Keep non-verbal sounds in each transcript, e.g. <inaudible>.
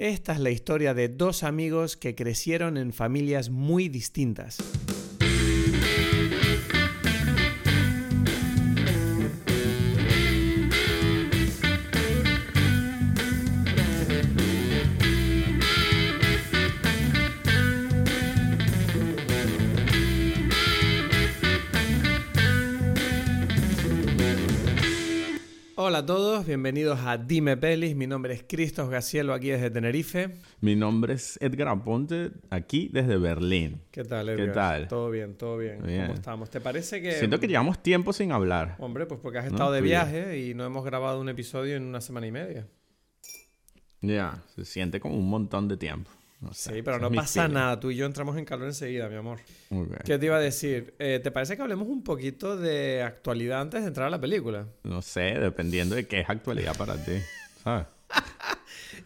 Esta es la historia de dos amigos que crecieron en familias muy distintas. A todos, bienvenidos a Dime Pelis. Mi nombre es Cristos Gacielo, aquí desde Tenerife. Mi nombre es Edgar Aponte, aquí desde Berlín. ¿Qué tal, Edgar? ¿Qué tal? Todo bien, todo bien. Bien. ¿Cómo estamos? ¿Te parece que...? Siento que llevamos tiempo sin hablar. Hombre, pues porque has No, estado de viaje y no hemos grabado un episodio en una semana y media. Ya, se siente como un montón de tiempo. Sí, pero no pasa feeling. nada. Tú y yo entramos en calor enseguida, mi amor. Ok. ¿Qué te iba a decir? Eh, ¿Te parece que hablemos un poquito de actualidad antes de entrar a la película? No sé, dependiendo de qué es actualidad para ti. ¿Sabes? <laughs>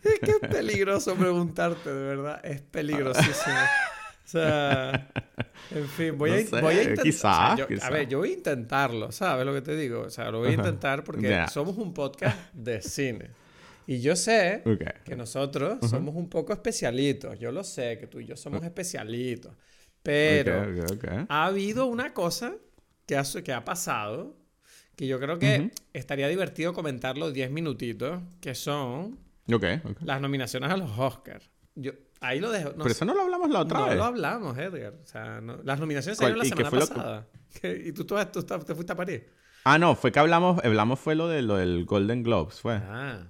Es que es peligroso preguntarte, de verdad. Es peligrosísimo. O sea, en fin, voy a, No voy a intentar. quizás, yo- A ver, yo voy a intentarlo, ¿sabes lo que te digo? O sea, lo voy a intentar porque somos un podcast de cine. Y yo sé Ok. que nosotros somos un poco especialitos. Yo lo sé que tú y yo somos especialitos. Pero Ok, ok, ok. ha habido una cosa que ha, que ha pasado que yo creo que Ujú. estaría divertido comentarlo 10 minutitos, que son las nominaciones a los Oscars. Yo ahí lo dejo. No, Pero eso no lo hablamos la otra no vez. lo hablamos, Edgar. O sea, no- las nominaciones ¿Cuál- salieron la semana que- pasada. <laughs> ¿Qué? Y tú, tú, tú estás- te fuiste a París. Ah, no, fue que hablamos, hablamos fue lo, de, lo del Golden Globes, fue. Ah.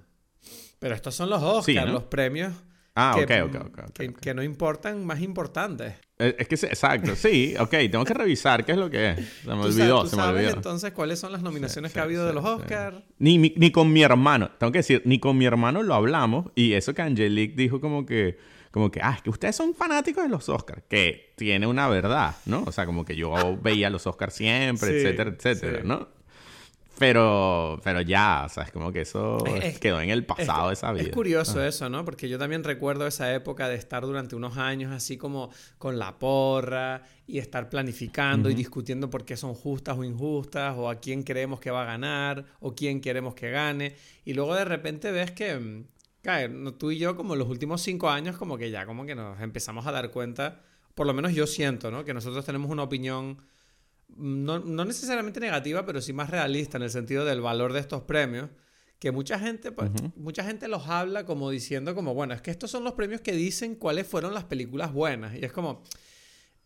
Pero estos son los Oscars, Sí, ¿no? los premios Ah, que, ok, ok, ok. ok, que, que no importan, más importantes. Eh, Es que, exacto, sí, ok, tengo que revisar qué es lo que es. Se me ¿Tú sa- olvidó, tú se me sabes olvidó. entonces cuáles son las nominaciones Sí, que ha sí, habido de sí, los sí. Oscars? Ni, mi- ni con mi hermano, tengo que decir, ni con mi hermano lo hablamos. Y eso que Angelique dijo como que, como que, ah, es que ustedes son fanáticos de los Oscars, que tiene una verdad, ¿no? O sea, como que yo veía los Oscars siempre, etcétera, etcétera. ¿no? Pero, pero ya, o sea, es como que eso Es- es- quedó en el pasado de esa vida. Es curioso Ah. eso, ¿no? Porque yo también recuerdo esa época de estar durante unos años así como con la porra y estar planificando y discutiendo por qué son justas o injustas o a quién creemos que va a ganar o quién queremos que gane. Y luego de repente ves que, mm, cae, no, tú y yo como los últimos cinco años como que ya como que nos empezamos a dar cuenta, por lo menos yo siento, ¿no? Que nosotros tenemos una opinión no, no necesariamente negativa, pero sí más realista en el sentido del valor de estos premios, que mucha gente, pues, mucha gente los habla como diciendo como, bueno, es que estos son los premios que dicen cuáles fueron las películas buenas. Y es como,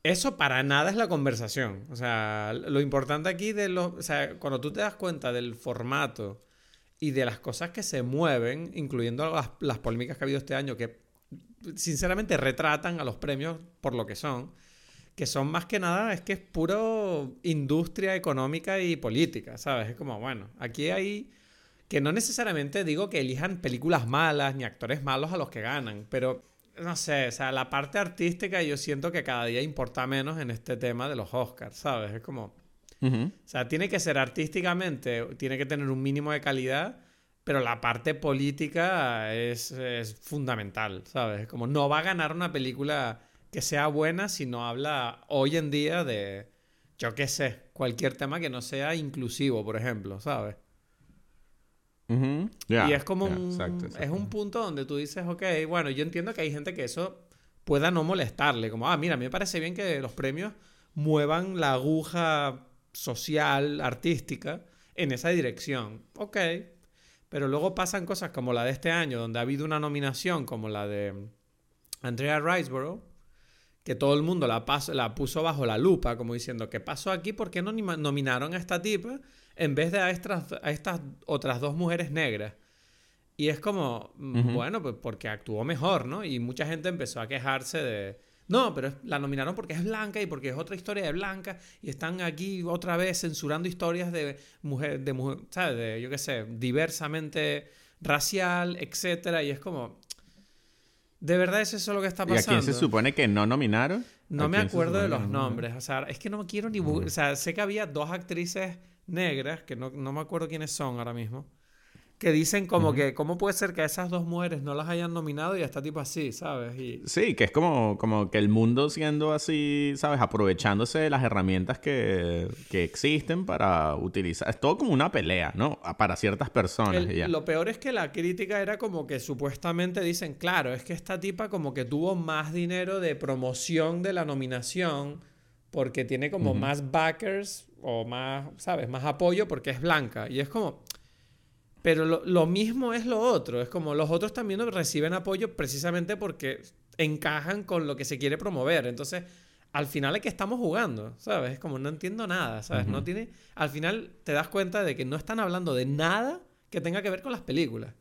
eso para nada es la conversación. O sea, lo importante aquí de los, o sea, cuando tú te das cuenta del formato y de las cosas que se mueven, incluyendo las, las polémicas que ha habido este año, que sinceramente retratan a los premios por lo que son, que son más que nada, es que es puro industria económica y política, ¿sabes? Es como, bueno, aquí hay que no necesariamente digo que elijan películas malas ni actores malos a los que ganan, pero no sé, o sea, la parte artística yo siento que cada día importa menos en este tema de los Oscars, ¿sabes? Es como, Ujú. o sea, tiene que ser artísticamente, tiene que tener un mínimo de calidad, pero la parte política es, es fundamental, ¿sabes? Como no va a ganar una película que sea buena si no habla hoy en día de, yo qué sé, cualquier tema que no sea inclusivo, por ejemplo, ¿sabes? Y es como un, exacto, es un punto donde tú dices, ok, bueno, yo entiendo que hay gente que eso pueda no molestarle, como, ah, mira, a mí me parece bien que los premios muevan la aguja social, artística, en esa dirección. Ok, pero luego pasan cosas como la de este año, donde ha habido una nominación como la de Andrea Riseborough, que todo el mundo la, puso bajo la lupa, como diciendo, ¿qué pasó aquí? ¿Por qué no nominaron a esta tipa en vez de a estas, a estas otras dos mujeres negras? Y es como, mm, bueno, pues porque actuó mejor, ¿no? Y mucha gente empezó a quejarse de, no, pero la nominaron porque es blanca y porque es otra historia de blanca y están aquí otra vez censurando historias de mujer, de mujer, ¿sabes? De, yo qué sé, diversamente racial, etcétera. Y es como, ¿de verdad es eso lo que está ¿Y a pasando? quién se supone que no nominaron? No ¿A me acuerdo de los nombres. O sea, es que no quiero ni... bu- O sea, sé que había dos actrices negras, que no, no me acuerdo quiénes son ahora mismo, que dicen como que, ¿cómo puede ser que a esas dos mujeres no las hayan nominado y está tipo así, ¿sabes? Y... Sí, que es como, como que el mundo siendo así, ¿sabes? Aprovechándose de las herramientas que, que existen para utilizar. Es todo como una pelea, ¿no? Para ciertas personas. El- y ya. lo peor es que la crítica era como que supuestamente dicen, claro, es que esta tipa como que tuvo más dinero de promoción de la nominación porque tiene como más backers o más, ¿sabes? Más apoyo porque es blanca. Y es como... Pero lo, lo mismo es lo otro. Es como los otros también reciben apoyo precisamente porque encajan con lo que se quiere promover. Entonces, al final es que estamos jugando, ¿sabes? Es como no entiendo nada, ¿sabes? No tiene... Al final te das cuenta de que no están hablando de nada que tenga que ver con las películas.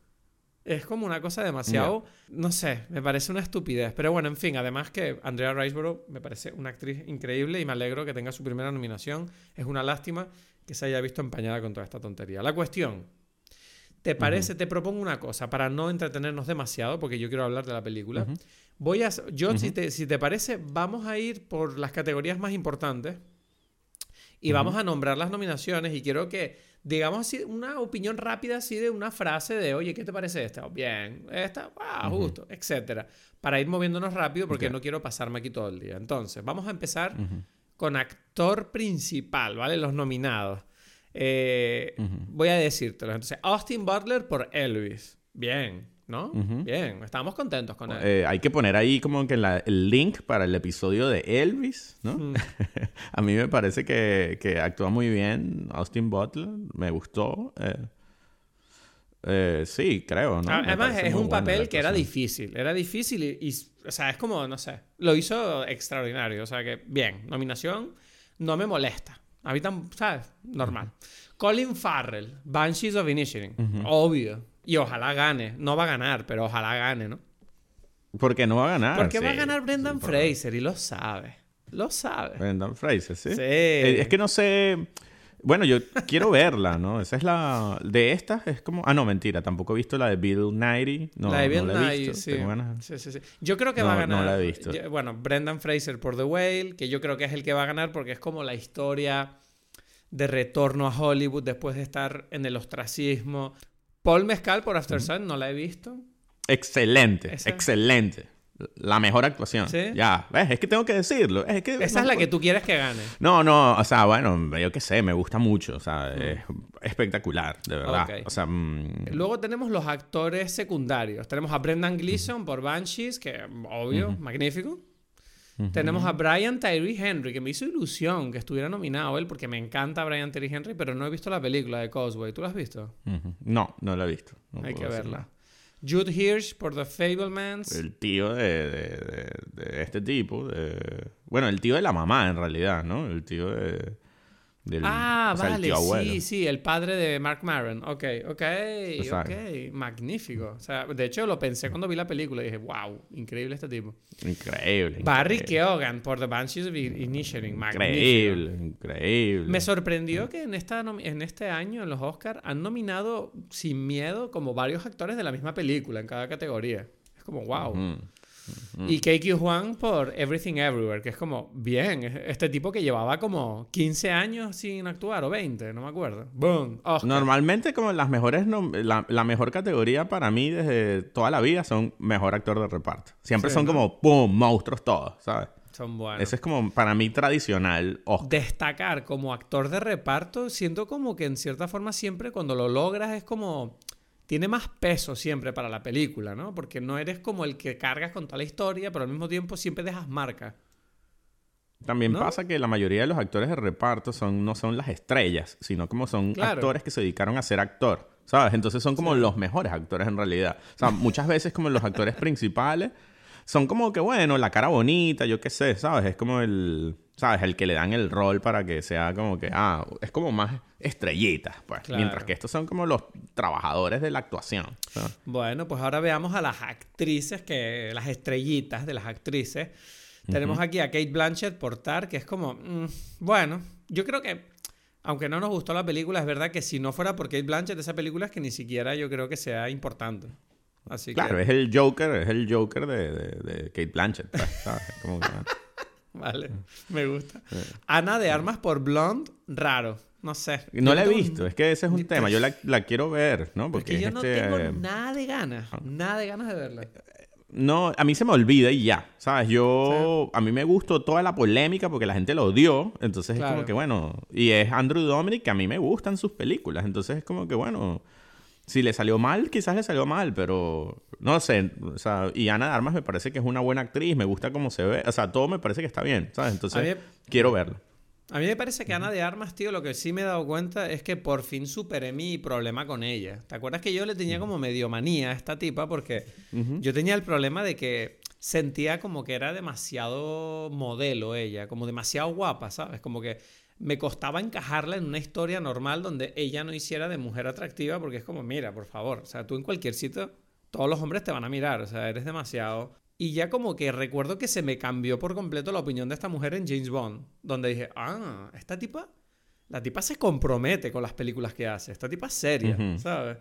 Es como una cosa demasiado, no sé, me parece una estupidez. Pero bueno, en fin, además que Andrea Riseborough me parece una actriz increíble y me alegro que tenga su primera nominación. Es una lástima que se haya visto empañada con toda esta tontería. La cuestión, ¿te parece? Te propongo una cosa para no entretenernos demasiado, porque yo quiero hablar de la película. Voy a, yo, si, te, si te parece, vamos a ir por las categorías más importantes y vamos a nombrar las nominaciones y quiero que digamos así una opinión rápida así de una frase de oye qué te parece esta bien esta ah, justo etcétera para ir moviéndonos rápido porque no quiero pasarme aquí todo el día. Entonces vamos a empezar con actor principal vale los nominados Eh, voy a decírtelo entonces Austin Butler por Elvis bien no bien estamos contentos con él Eh, hay que poner ahí como que la- el link para el episodio de Elvis, ¿no? <laughs> A mí me parece que, que actúa muy bien Austin Butler. Me gustó. eh. Eh, sí, creo, ¿no? Ah, Además, es un papel que era difícil. Era difícil y, y, o sea, es como, no sé, lo hizo extraordinario. O sea que, bien, nominación no me molesta. A mí, tam- ¿sabes? Normal. Colin Farrell, Banshees of Inisherin. Obvio. Y ojalá gane. No va a ganar, pero ojalá gane, ¿no? Porque no va a ganar. Porque va a sí, ganar Brendan sí, por- Fraser y lo sabe. Lo sabe. Brendan Fraser, ¿sí? Sí. Eh, es que no sé... Bueno, yo quiero verla, ¿no? Esa es la... De estas es como... Ah, no, mentira. Tampoco he visto la de Bill Nighy. No, la de Bill no la he Nighy, visto. sí. Ganas. Sí, sí, sí. Yo creo que No, va a no ganar. la he visto. Bueno, Brendan Fraser por The Whale, que yo creo que es el que va a ganar porque es como la historia de retorno a Hollywood después de estar en el ostracismo. Paul Mescal por After Sun, no la he visto. Excelente, Esa. excelente. La mejor actuación. ¿Sí? Ya, ¿ves? Es que tengo que decirlo. Es que Esa no es la que tú quieres que gane. No, no, o sea, bueno, yo qué sé, me gusta mucho, o sea, es espectacular, de verdad. O sea, mm, Luego tenemos los actores secundarios. Tenemos a Brendan Gleeson por Banshees, que obvio, magnífico. Tenemos a Brian Tyree Henry, que me hizo ilusión que estuviera nominado él, porque me encanta Brian Tyree Henry, pero no he visto la película de Causeway. ¿Tú la has visto? no, no la he visto. no Hay que verla. Jude Hirsch por The Fablemans. El tío de, de- de- de este tipo, bueno, el tío de la mamá en realidad, ¿no? El tío de... del- ah, vale, sí, sí, el padre de Mark Maron. Ok, ok, Exacto. ok. Magnífico. O sea, de hecho lo pensé cuando vi la película y dije, wow, increíble este tipo. Increíble. Barry increíble. Keoghan por The Banshees of. Magnífico. Increíble, increíble. Me sorprendió que en, esta en este año, en los Oscars, han nominado sin miedo como varios actores de la misma película en cada categoría. Es como, wow. Mm. Y KQ Juan por Everything Everywhere, que es como, bien, es- este tipo que llevaba como 15 años sin actuar, o 20, no me acuerdo. ¡Boom! Oscar. Normalmente como las mejores la, la mejor categoría para mí desde toda la vida son mejor actor de reparto. Siempre Sí, son ¿no? como ¡pum! monstruos todos, ¿sabes? Son buenos. Ese es como para mí tradicional Oscar. Destacar como actor de reparto, siento como que en cierta forma siempre cuando lo logras es como... Tiene más peso siempre para la película, ¿no? Porque no eres como el que cargas con toda la historia, pero al mismo tiempo siempre dejas marca. También ¿no? pasa que la mayoría de los actores de reparto son, no son las estrellas, sino como son Claro. actores que se dedicaron a ser actor, ¿sabes? Entonces son como los mejores actores en realidad. O sea, muchas veces como los actores <laughs> principales son como que, bueno, la cara bonita, yo qué sé, ¿sabes? Es como el, ¿sabes? El que le dan el rol para que sea como que, ah, es como más estrellitas, pues. Claro. Mientras que estos son como los trabajadores de la actuación. ¿sabes? Bueno, pues ahora veamos a las actrices, que las estrellitas de las actrices. Tenemos aquí a Kate Blanchett por Tar, que es como, mm, bueno, yo creo que, aunque no nos gustó la película, es verdad que si no fuera por Kate Blanchett, esa película es que ni siquiera yo creo que sea importante. Así Claro, que, es el Joker, es el Joker de, de, de Kate Blanchett, pues, ¿sabes? Como que, vale, me gusta. Ana de Armas por Blonde, raro. No sé. No la he visto, es que ese es un tema. Yo la, la quiero ver, ¿no? Porque yo es no este, tengo eh, nada de ganas. Nada de ganas de verla. No, a mí se me olvida y ya, ¿sabes? Yo, a mí me gustó toda la polémica porque la gente lo odió, entonces es Claro. como que bueno, y es Andrew Dominic que a mí me gustan sus películas, entonces es como que bueno, si le salió mal, quizás le salió mal, pero no sé, o sea, y Ana de Armas me parece que es una buena actriz, me gusta cómo se ve, o sea, todo me parece que está bien, ¿sabes? Entonces, mí- quiero verlo. A mí me parece que Ana de Armas, tío, lo que sí me he dado cuenta es que por fin superé mi problema con ella. ¿Te acuerdas que yo le tenía como medio manía a esta tipa? Porque yo tenía el problema de que sentía como que era demasiado modelo ella, como demasiado guapa, ¿sabes? Como que me costaba encajarla en una historia normal donde ella no hiciera de mujer atractiva porque es como, mira, por favor, o sea, tú en cualquier sitio, todos los hombres te van a mirar, o sea, eres demasiado... Y ya como que recuerdo que se me cambió por completo la opinión de esta mujer en James Bond, donde dije, ah, esta tipa, la tipa se compromete con las películas que hace, esta tipa es seria. ¿sabes?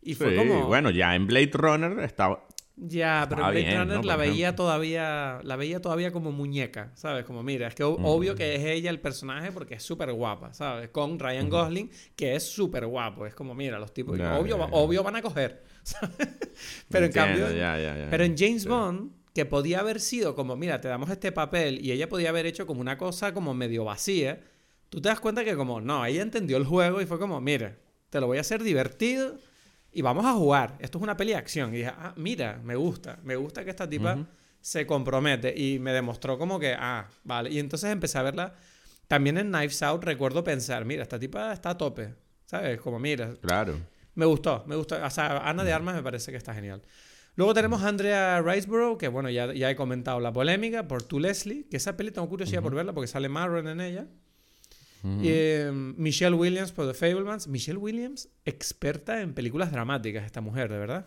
Y Sí, fue como... bueno, ya en Blade Runner estaba... Ya, pero Blade bien, Runner ¿no? la veía todavía, la veía todavía como muñeca, ¿sabes? Como mira, es que obvio que es ella el personaje porque es súper guapa, ¿sabes? Con Ryan Gosling, que es súper guapo, es como mira, los tipos, obvio, obvio van a coger, <laughs> ¿sabes? Pero en cambio, pero en James Sí. Bond, que podía haber sido como, mira, te damos este papel y ella podía haber hecho como una cosa como medio vacía, tú te das cuenta que como, no, ella entendió el juego y fue como, mira, te lo voy a hacer divertido y vamos a jugar. Esto es una peli de acción. Y dije, ah, mira, me gusta, me gusta que esta tipa se compromete y me demostró como que, ah, vale. Y entonces empecé a verla. También en Knives Out recuerdo pensar, mira, esta tipa está a tope, ¿sabes? Como, mira, Claro. me gustó, me gustó. O sea, Ana de Armas me parece que está genial. Luego tenemos a Andrea Riseborough, que bueno, ya, ya he comentado la polémica, por Tu Leslie, que esa peli tengo curiosidad por verla porque sale Marron en ella. Eh, Michelle Williams por The Fablemans. Michelle Williams, experta en películas dramáticas, esta mujer, de verdad.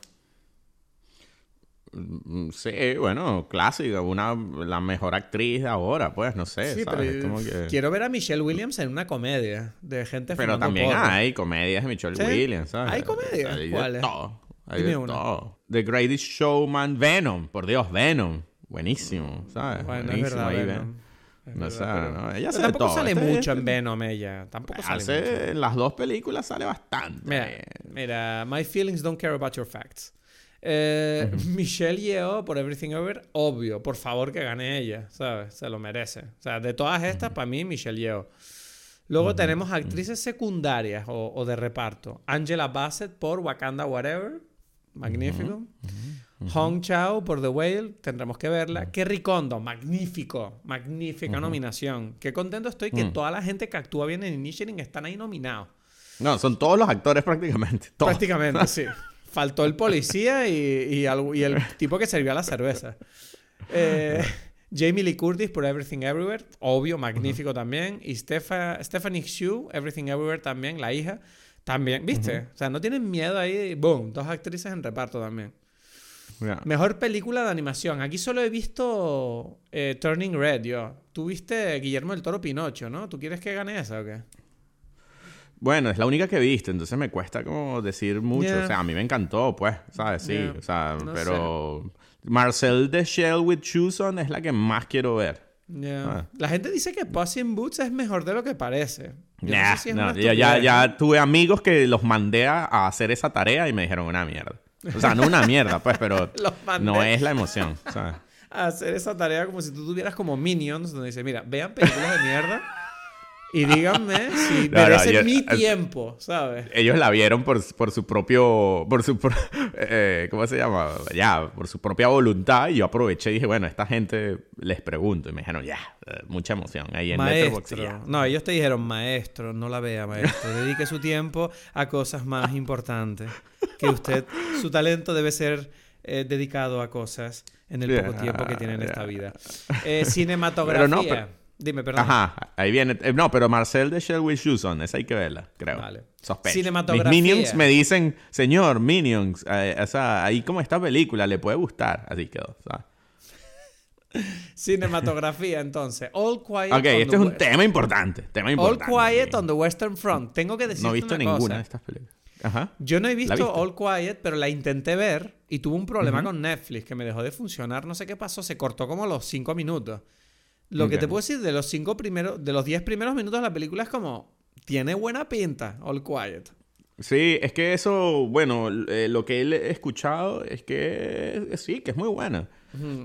Mm, Sí, bueno, clásica, una, la mejor actriz de ahora, pues, no sé, Sí, ¿sabes? pero Es como que- quiero ver a Michelle Williams en una comedia de gente Pero también hay comedias de Michelle ¿Sí? Williams, ¿sabes? ¿Hay comedias? Hay ¿Cuáles? todo. Hay Dime de una. todo. The Greatest Showman, Venom, por Dios, Venom. Buenísimo, ¿sabes? Bueno, es Buenísimo verdad, ahí, Venom. Ven- Es No verdad, no, ella hace tampoco todo. sale Este- mucho en Venom ella. Tampoco sale mucho. Hace, en las dos películas sale bastante. Mira, mira, My Feelings Don't Care About Your Facts. Eh, <laughs> Michelle Yeoh por Everything Over, obvio, por favor que gane ella, ¿sabes? Se lo merece. O sea, de todas estas, para mí, Michelle Yeoh. Luego tenemos actrices secundarias o, o de reparto. Angela Bassett por Wakanda Whatever, magnífico. Hong Chao por The Whale, tendremos que verla. Kerry Kondo, magnífico, magnífica nominación. Qué contento estoy que Mm. toda la gente que actúa bien en Inisherin están ahí nominados. No, son todos los actores prácticamente. Todos. Prácticamente, sí. <laughs> Faltó el policía y, y, algo- y el tipo que servía la cerveza. Eh, Jamie Lee Curtis por Everything Everywhere, obvio, magnífico también. Y Stefa- Stephanie Hsu, Everything Everywhere también, la hija, también, ¿viste? O sea, no tienen miedo ahí, boom, dos actrices en reparto también. Mejor película de animación. Aquí solo he visto eh, Turning Red, yo. Tú viste Guillermo del Toro Pinocho, ¿no? ¿Tú quieres que gane esa o qué? Bueno, es la única que he visto, entonces me cuesta como decir mucho. O sea, a mí me encantó, pues, ¿sabes? Sí, o sea, No pero Marcel de Shell with Shoes on es la que más quiero ver. Ah. La gente dice que Puss in Boots es mejor de lo que parece. Yo no Nah, sé si es no, una ya, ya, tuve amigos que los mandé a hacer esa tarea y me dijeron una mierda. O sea, no una mierda, pues, pero <laughs> no es la emoción, <laughs> hacer esa tarea como si tú tuvieras como Minions, donde dice, mira, vean películas de mierda y díganme si No, no, merecen yo- mi tiempo, ¿sabes? Ellos la vieron por, por su propio, por su, pro- eh, ¿cómo se llama? Ya, por su propia voluntad y yo aproveché y dije, bueno, esta gente les pregunto y me dijeron, ya, eh, mucha emoción ahí en. Maestro. No, ellos te dijeron, maestro, no la vea, maestro. Dedique su tiempo a cosas más importantes. Que usted, su talento debe ser eh, dedicado a cosas en el poco tiempo que tiene en esta vida. <laughs> Eh, cinematografía. Pero no, pero- Dime, perdón. Ajá, ahí viene. eh, no, pero Marcel de Shell with Shoes on, esa hay que verla, creo. Vale. Sospecho. Cinematografía. Mis Minions me dicen, señor, Minions, eh, o sea, ahí como esta película le puede gustar. Así quedó, ¿sabes? <laughs> Cinematografía, entonces. All Quiet Ok, on este the es un West- tema importante. Tema All importante. Quiet on the Western Front. Tengo que decir No he visto una ninguna cosa. de estas películas. Ajá. Yo no he visto? All Quiet, pero la intenté ver y tuve un problema con Netflix que me dejó de funcionar. No sé qué pasó, se cortó como los cinco minutos. Lo que te puedo decir de los cinco primeros, de los diez primeros minutos de la película es como, tiene buena pinta, All Quiet. Sí, es que eso, bueno, eh, lo que he escuchado es que eh, sí, que es muy buena.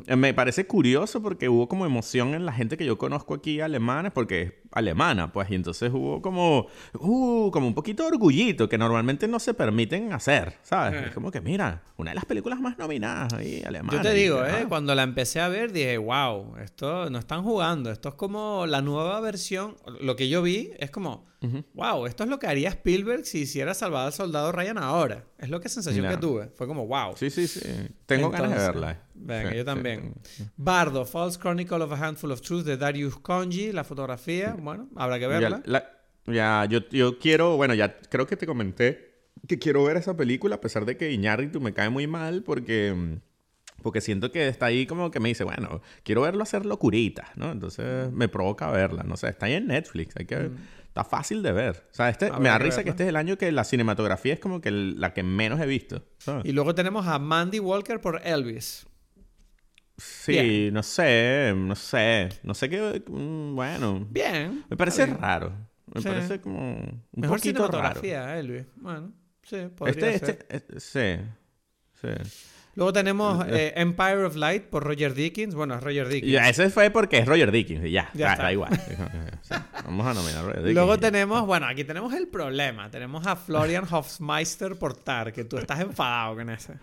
Eh, Me parece curioso porque hubo como emoción en la gente que yo conozco aquí alemanes, porque alemana, pues, y entonces hubo como, uh, como un poquito de orgullito que normalmente no se permiten hacer, ¿sabes? Eh. Es como que, mira, una de las películas más nominadas ahí, alemanas. Yo te digo, ¿eh? ah, cuando la empecé a ver dije, wow, esto no están jugando, esto es como la nueva versión, lo que yo vi es como, wow, esto es lo que haría Spielberg si hiciera Salvador al Soldado Ryan ahora. Es lo que sensación que tuve, fue como, wow. Sí, sí, sí. Tengo ganas de Entonces, verla. Venga, Sí, yo también. sí. Bardo, False Chronicle of a Handful of Truth de Darius Konji, la fotografía, bueno, habrá que Ya, verla. la- ya, yo, yo quiero, bueno, ya creo que te comenté que quiero ver esa película a pesar de que Iñárritu me cae muy mal porque, mm, porque siento que está ahí como que me dice, bueno, quiero verlo hacer locuritas, ¿no? Entonces me provoca verla, no sé, está ahí en Netflix, hay que, está fácil de ver. O sea, este, me da risa que este es el año que la cinematografía es como que la que menos he visto. ¿sabes? Y luego tenemos a Mandy Walker por Elvis. Sí, Bien. no sé, no sé, no sé qué, mm, bueno, Bien. me parece bien. raro, me Sí. parece como un Mejor poquito raro. cinematografía, Elvis. Bueno, sí, podría Este, ser. este, este- sí, sí. Luego tenemos eh, Empire of Light por Roger Dickens. Bueno, es Roger Dickens. Ya, ese fue porque es Roger Dickens y ya, Ya da igual. Sí, Vamos a nominar a Roger Dickens. Luego tenemos, bueno, aquí tenemos el problema. Tenemos a Florian Hofmeister por Tar, que tú estás enfadado con ese.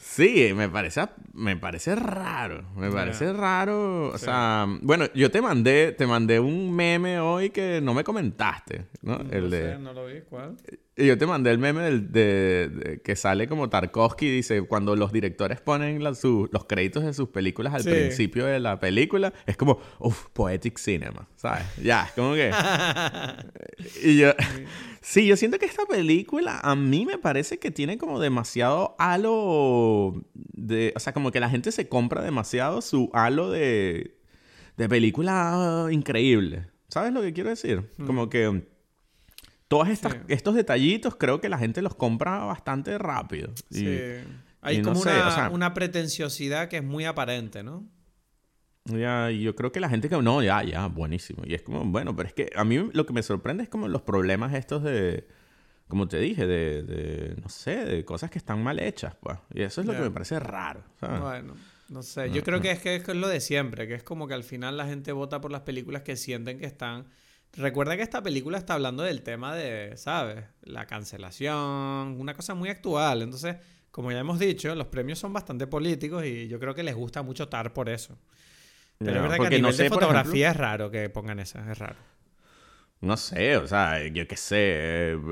Sí, me parece, me parece raro. Me parece raro. O sea, bueno, yo te mandé, te mandé un meme hoy que no me comentaste, ¿no? el no de, sé, no lo vi. ¿Cuál? y yo te mandé el meme del, de, de- que sale como Tarkovsky dice cuando los directores ponen la- su- los créditos de sus películas al Sí. principio de la película es como uff poetic cinema sabes ya es como que <laughs> y yo <laughs> sí yo siento que esta película a mí me parece que tiene como demasiado halo de o sea como que la gente se compra demasiado su halo de de película increíble sabes lo que quiero decir como que todos Sí. estos detallitos creo que la gente los compra bastante rápido. Y- Sí. Hay y no como sé, una, o sea- una pretenciosidad que es muy aparente, ¿no? Ya, yo creo que la gente que no, ya, ya, buenísimo. Y es como, bueno, pero es que a mí lo que me sorprende es como los problemas estos de, como te dije, de, de no sé, de cosas que están mal hechas, pues. Y eso es lo que me parece raro, ¿sabes? Bueno, no sé. Yo creo que es que es lo de siempre, que es como que al final la gente vota por las películas que sienten que están. Recuerda que esta película está hablando del tema de, ¿sabes? La cancelación, una cosa muy actual. Entonces, como ya hemos dicho, los premios son bastante políticos y yo creo que les gusta mucho TAR por eso. Pero es verdad que a nivel no sé, de fotografía es raro que pongan esas, es raro. No sé, o sea, yo qué sé,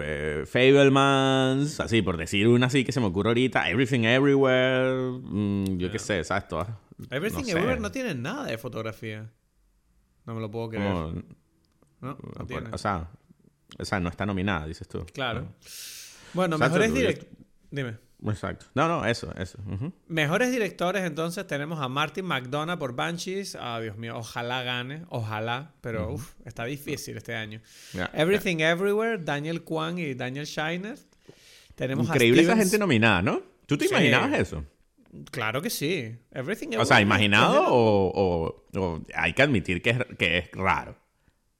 eh, Fablemans, así, por decir una así que se me ocurre ahorita, Everything Everywhere, mm, yo qué sé, ¿sabes? Todas. Everything no sé, Everywhere no tiene nada de fotografía. No me lo puedo creer. ¿no? No por- tiene. o sea, o sea, no está nominada, dices tú. Claro. Bueno, Exacto, mejores yo- directores. Dime. Exacto. No, no, eso, eso. Mejores directores, entonces tenemos a Martin McDonough por Banshees. Ah, Dios mío, ojalá gane, ojalá, pero uf, está difícil este año. Everything Everywhere, Daniel Kwan y Daniel Shiner. Tenemos Increíble a esa gente nominada, ¿no? ¿Tú te Sí. imaginabas eso? Claro que sí. Everything O sea, Everywhere ¿imaginado o, o- o hay que admitir que es, que es raro?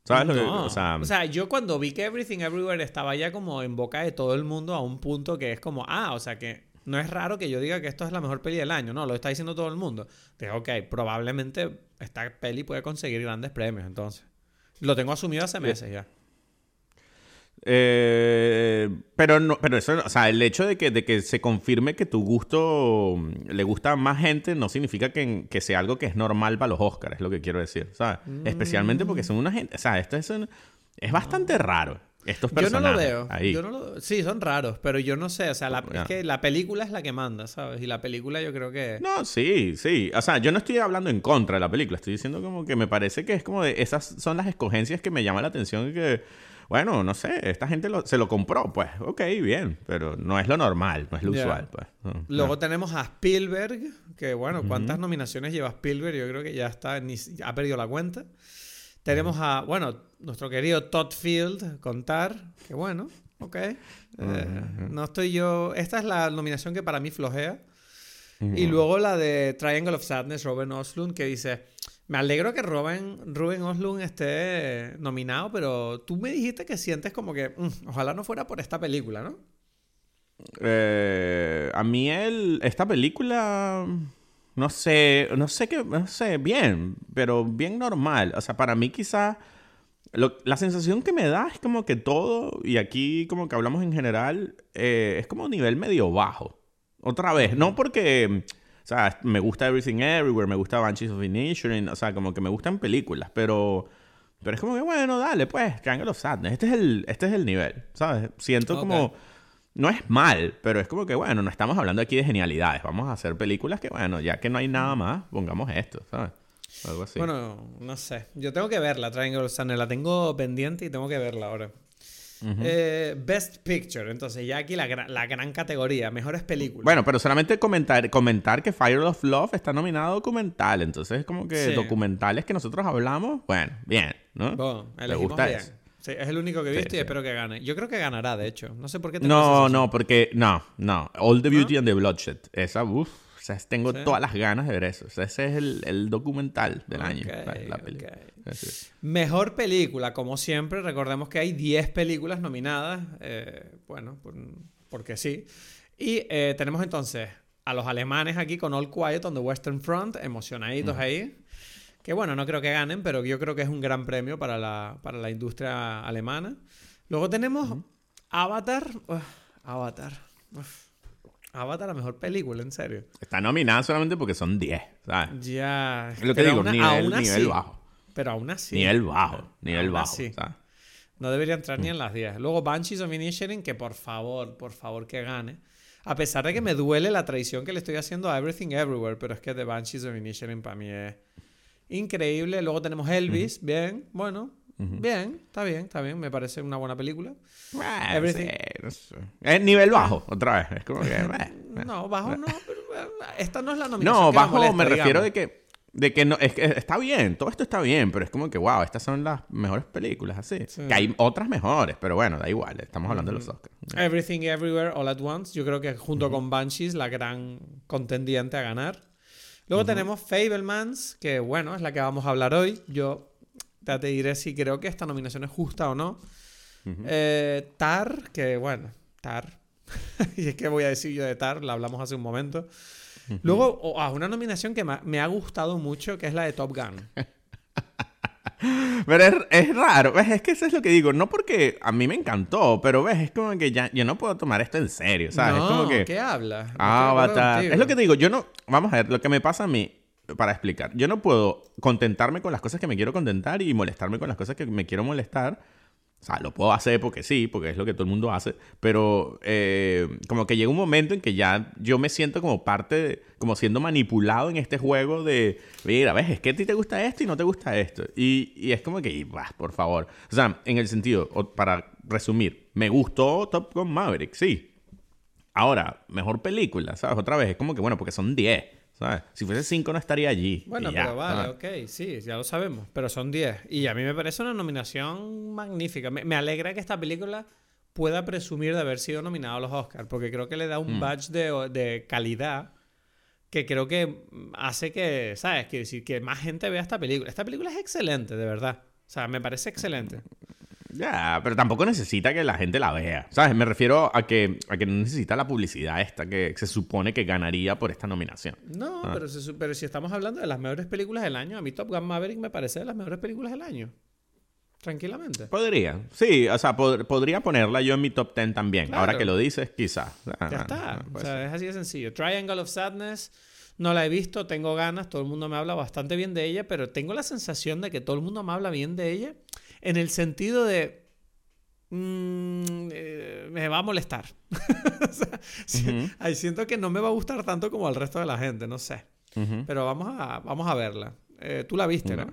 ¿Sabes lo que- No. O sea, yo cuando vi que Everything Everywhere estaba ya como en boca de todo el mundo a un punto que es como, ah, o sea que no es raro que yo diga que esto es la mejor peli del año, no, lo está diciendo todo el mundo. Dije, ok, probablemente esta peli puede conseguir grandes premios, entonces. Lo tengo asumido hace meses ya. Eh, pero no, pero eso, o sea, el hecho de que, de que se confirme que tu gusto mm, le gusta a más gente no significa que, que sea algo que es normal para los Oscars, es lo que quiero decir, ¿sabes? Especialmente porque son una gente, o sea, esto es, un- es bastante raro. Estos Yo no personajes lo veo. ahí. Yo no lo- Sí, son raros, pero yo no sé, o sea, la- Ya. es que la película es la que manda, ¿sabes? Y la película yo creo que... No, sí, sí. O sea, yo no estoy hablando en contra de la película. Estoy diciendo como que me parece que es como de... Esas son las escogencias que me llaman la atención y que... Bueno, no sé. Esta gente lo- se lo compró. Pues, ok, bien. Pero no es lo normal. No es lo usual, pues. No, Luego no. tenemos a Spielberg, que bueno, ¿cuántas nominaciones lleva Spielberg? Yo creo que ya está, ni, ha perdido la cuenta. Tenemos a, bueno, nuestro querido Todd Field, contar, que bueno, ok. Eh, no estoy yo, esta es la nominación que para mí flojea. Y luego la de Triangle of Sadness, Robin Oslund, que dice, Me alegro que Rubén, Rubén Oslund esté nominado, pero tú me dijiste que sientes como que mm, ojalá no fuera por esta película, ¿no? Eh, a mí el, esta película, no sé, no sé qué, no sé, bien, pero bien normal. O sea, para mí quizás la sensación que me da es como que todo, y aquí como que hablamos en general, eh, es como nivel medio bajo. Otra vez, no porque, sea, me gusta Everything Everywhere, me gusta Banshees of Inisherin, o sea, como que me gustan películas, pero... Pero es como que, bueno, dale, pues, Triangle of Sadness. Este es el, este es el nivel, ¿sabes? Siento como no es mal, pero es como que, bueno, no estamos hablando aquí de genialidades. Vamos a hacer películas que, bueno, ya que no hay nada más, pongamos esto, ¿sabes? Algo así. Bueno, no sé. Yo tengo que verla, Triangle Sunny. La tengo pendiente y tengo que verla ahora. Eh, Best Picture, entonces ya aquí la, la, gran categoría, mejores películas. Bueno, pero solamente comentar, comentar que Fire of Love está nominado a documental, entonces es como que documentales que nosotros hablamos, bueno, bien, ¿no? Bueno, Me gusta eso es el único que he visto y espero que gane. Yo creo que ganará, de hecho. No sé por qué No, no, porque. No, no. All the Beauty and the Bloodshed. Esa, uff. O sea, tengo todas las ganas de ver eso. O sea, ese es el, el documental del año. La, Mejor película, como siempre. Recordemos que hay 10 películas nominadas. Eh, bueno, porque sí. Y eh, tenemos entonces a los alemanes aquí con All Quiet on the Western Front, emocionaditos ahí. Que bueno, no creo que ganen, pero yo creo que es un gran premio para la, para la industria alemana. Luego tenemos Avatar. Avatar. Avatar, la mejor película, en serio. Está nominada solamente porque son 10, ¿sabes? Ya. Es lo que digo, nivel, nivel bajo. Pero aún así. Nivel bajo, nivel bajo. ¿sabes? No debería entrar ni en las 10. Luego Banshees of Inisherin, que por favor, por favor que gane. A pesar de que me duele la traición que le estoy haciendo a Everything Everywhere, pero es que The Banshees of Inisherin para mí es Increíble. Luego tenemos Elvis. Bien, bueno. Bien, está bien, está bien. Me parece una buena película. Es nivel bajo, otra vez. Es como que. <laughs> no, bajo no. Pero, esta no es la nominación. No, bajo me refiero de que. De que no, es que está bien, todo esto está bien, pero es como que, wow, estas son las mejores películas, así. Que hay otras mejores, pero bueno, da igual, estamos hablando de los Oscars. Everything Everywhere All at Once, yo creo que junto con Banshees, la gran contendiente a ganar. Luego tenemos Fablemans, que bueno, es la que vamos a hablar hoy. Yo ya te diré si creo que esta nominación es justa o no. Eh, Tar, que bueno, Tar. <laughs> y es que voy a decir yo de Tar, la hablamos hace un momento. Luego, oh, una nominación que me ha gustado mucho, que es la de Top Gun. <laughs> Pero es, raro, ¿ves? Es que eso es lo que digo. No porque a mí me encantó, pero ves, es como que ya yo no puedo tomar esto en serio, ¿sabes? es como que. ¿Qué habla? Avatar. Es lo que te digo, yo no. Vamos a ver, lo que me pasa a mí, para explicar. Yo no puedo contentarme con las cosas que me quiero contentar y molestarme con las cosas que me quiero molestar o sea, lo puedo hacer porque sí, porque es lo que todo el mundo hace, pero eh, como que llega un momento en que ya yo me siento como parte, de, como siendo manipulado en este juego de, mira, ves, es que a ti te gusta esto y no te gusta esto. Y, y es como que, por favor. O sea, en el sentido, para resumir, me gustó Top Gun Maverick, sí. Ahora, mejor película, ¿sabes? Otra vez, es como que, bueno, porque son 10. ¿Sabes? Si fuese 5 no estaría allí. Bueno, pero vale, ok, sí, ya lo sabemos, pero son 10. Y a mí me parece una nominación magnífica. Me, alegra que esta película pueda presumir de haber sido nominado a los Oscars, porque creo que le da un mm. badge de, de, calidad que creo que hace que, ¿sabes? Quiere decir que más gente vea esta película. Esta película es excelente, de verdad. O sea, me parece excelente. Ya, pero tampoco necesita que la gente la vea. ¿Sabes? Me refiero a que, a que no necesita la publicidad esta que se supone que ganaría por esta nominación. No, ah. pero, pero, si estamos hablando de las mejores películas del año, a mí Top Gun Maverick me parece de las mejores películas del año. Tranquilamente. Podría, sí, o sea, podría ponerla yo en mi top 10 también. Ahora que lo dices, quizás. Ah, ya está. Ah, o sea, es así de sencillo. Triangle of Sadness. No la he visto, tengo ganas, todo el mundo me habla bastante bien de ella, pero tengo la sensación de que todo el mundo me habla bien de ella en el sentido de... Mm, eh, me va a molestar. <laughs> ahí siento que no me va a gustar tanto como al resto de la gente, no sé. Pero vamos a, vamos a verla. Eh, Tú la viste, ¿no?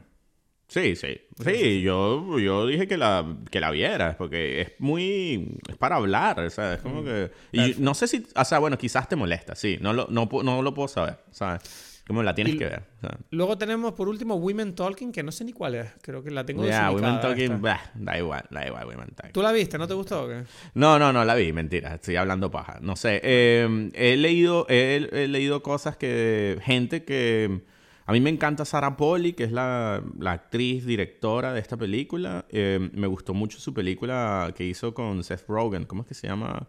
Sí, sí. Sí, yo, yo dije que la, que la vieras, porque es muy... es para hablar, o sea, es como que... Y no sé si... O sea, bueno, quizás te molesta, sí. No lo, no, no lo puedo saber, ¿sabes? Como la tienes que ver. Luego tenemos por último Women Talking, que no sé ni cuál es. Creo que la tengo Ya, Women Talking, da igual, da igual Women Talking. ¿Tú la viste? ¿No te gustó o qué? No, no, no la vi, mentira. Estoy hablando paja. No sé. Eh, he leído, he, leído cosas que. gente que. A mí me encanta Sarah Polly, que es la, la actriz directora de esta película. Eh, me gustó mucho su película que hizo con Seth Rogen. ¿Cómo es que se llama?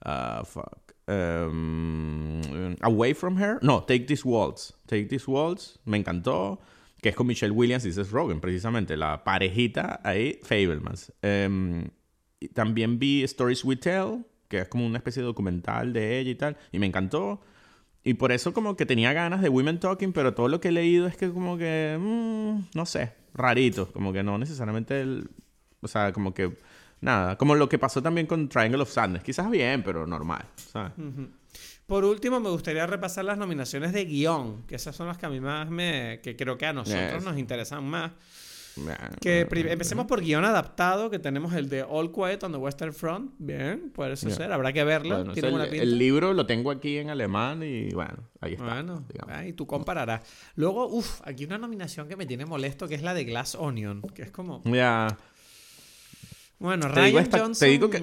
Ah, fuck. Um, Away from Her. No, Take This Waltz. Take This Waltz. Me encantó. Que es con Michelle Williams y Seth Rogen, precisamente. La parejita ahí, Fablemans. Um, y también vi Stories We Tell, que es como una especie de documental de ella y tal. Y me encantó. Y por eso como que tenía ganas de Women Talking, pero todo lo que he leído es que como que, mm, no sé, rarito, como que no necesariamente, el, o sea, como que, nada, como lo que pasó también con Triangle of Sadness, quizás bien, pero normal, ¿sabes? Por último, me gustaría repasar las nominaciones de guion, que esas son las que a mí más me, que creo que a nosotros nos interesan más. Que empecemos por guion adaptado, que tenemos el de All Quiet on the Western Front. Bien, puede ser, habrá que verlo. el, libro lo tengo aquí en alemán y bueno, ahí está. Bueno, y tú compararás. Luego, uff, aquí una nominación que me tiene molesto, que es la de Glass Onion, que es como... Ya. Bueno, Ryan Johnson... Te digo que...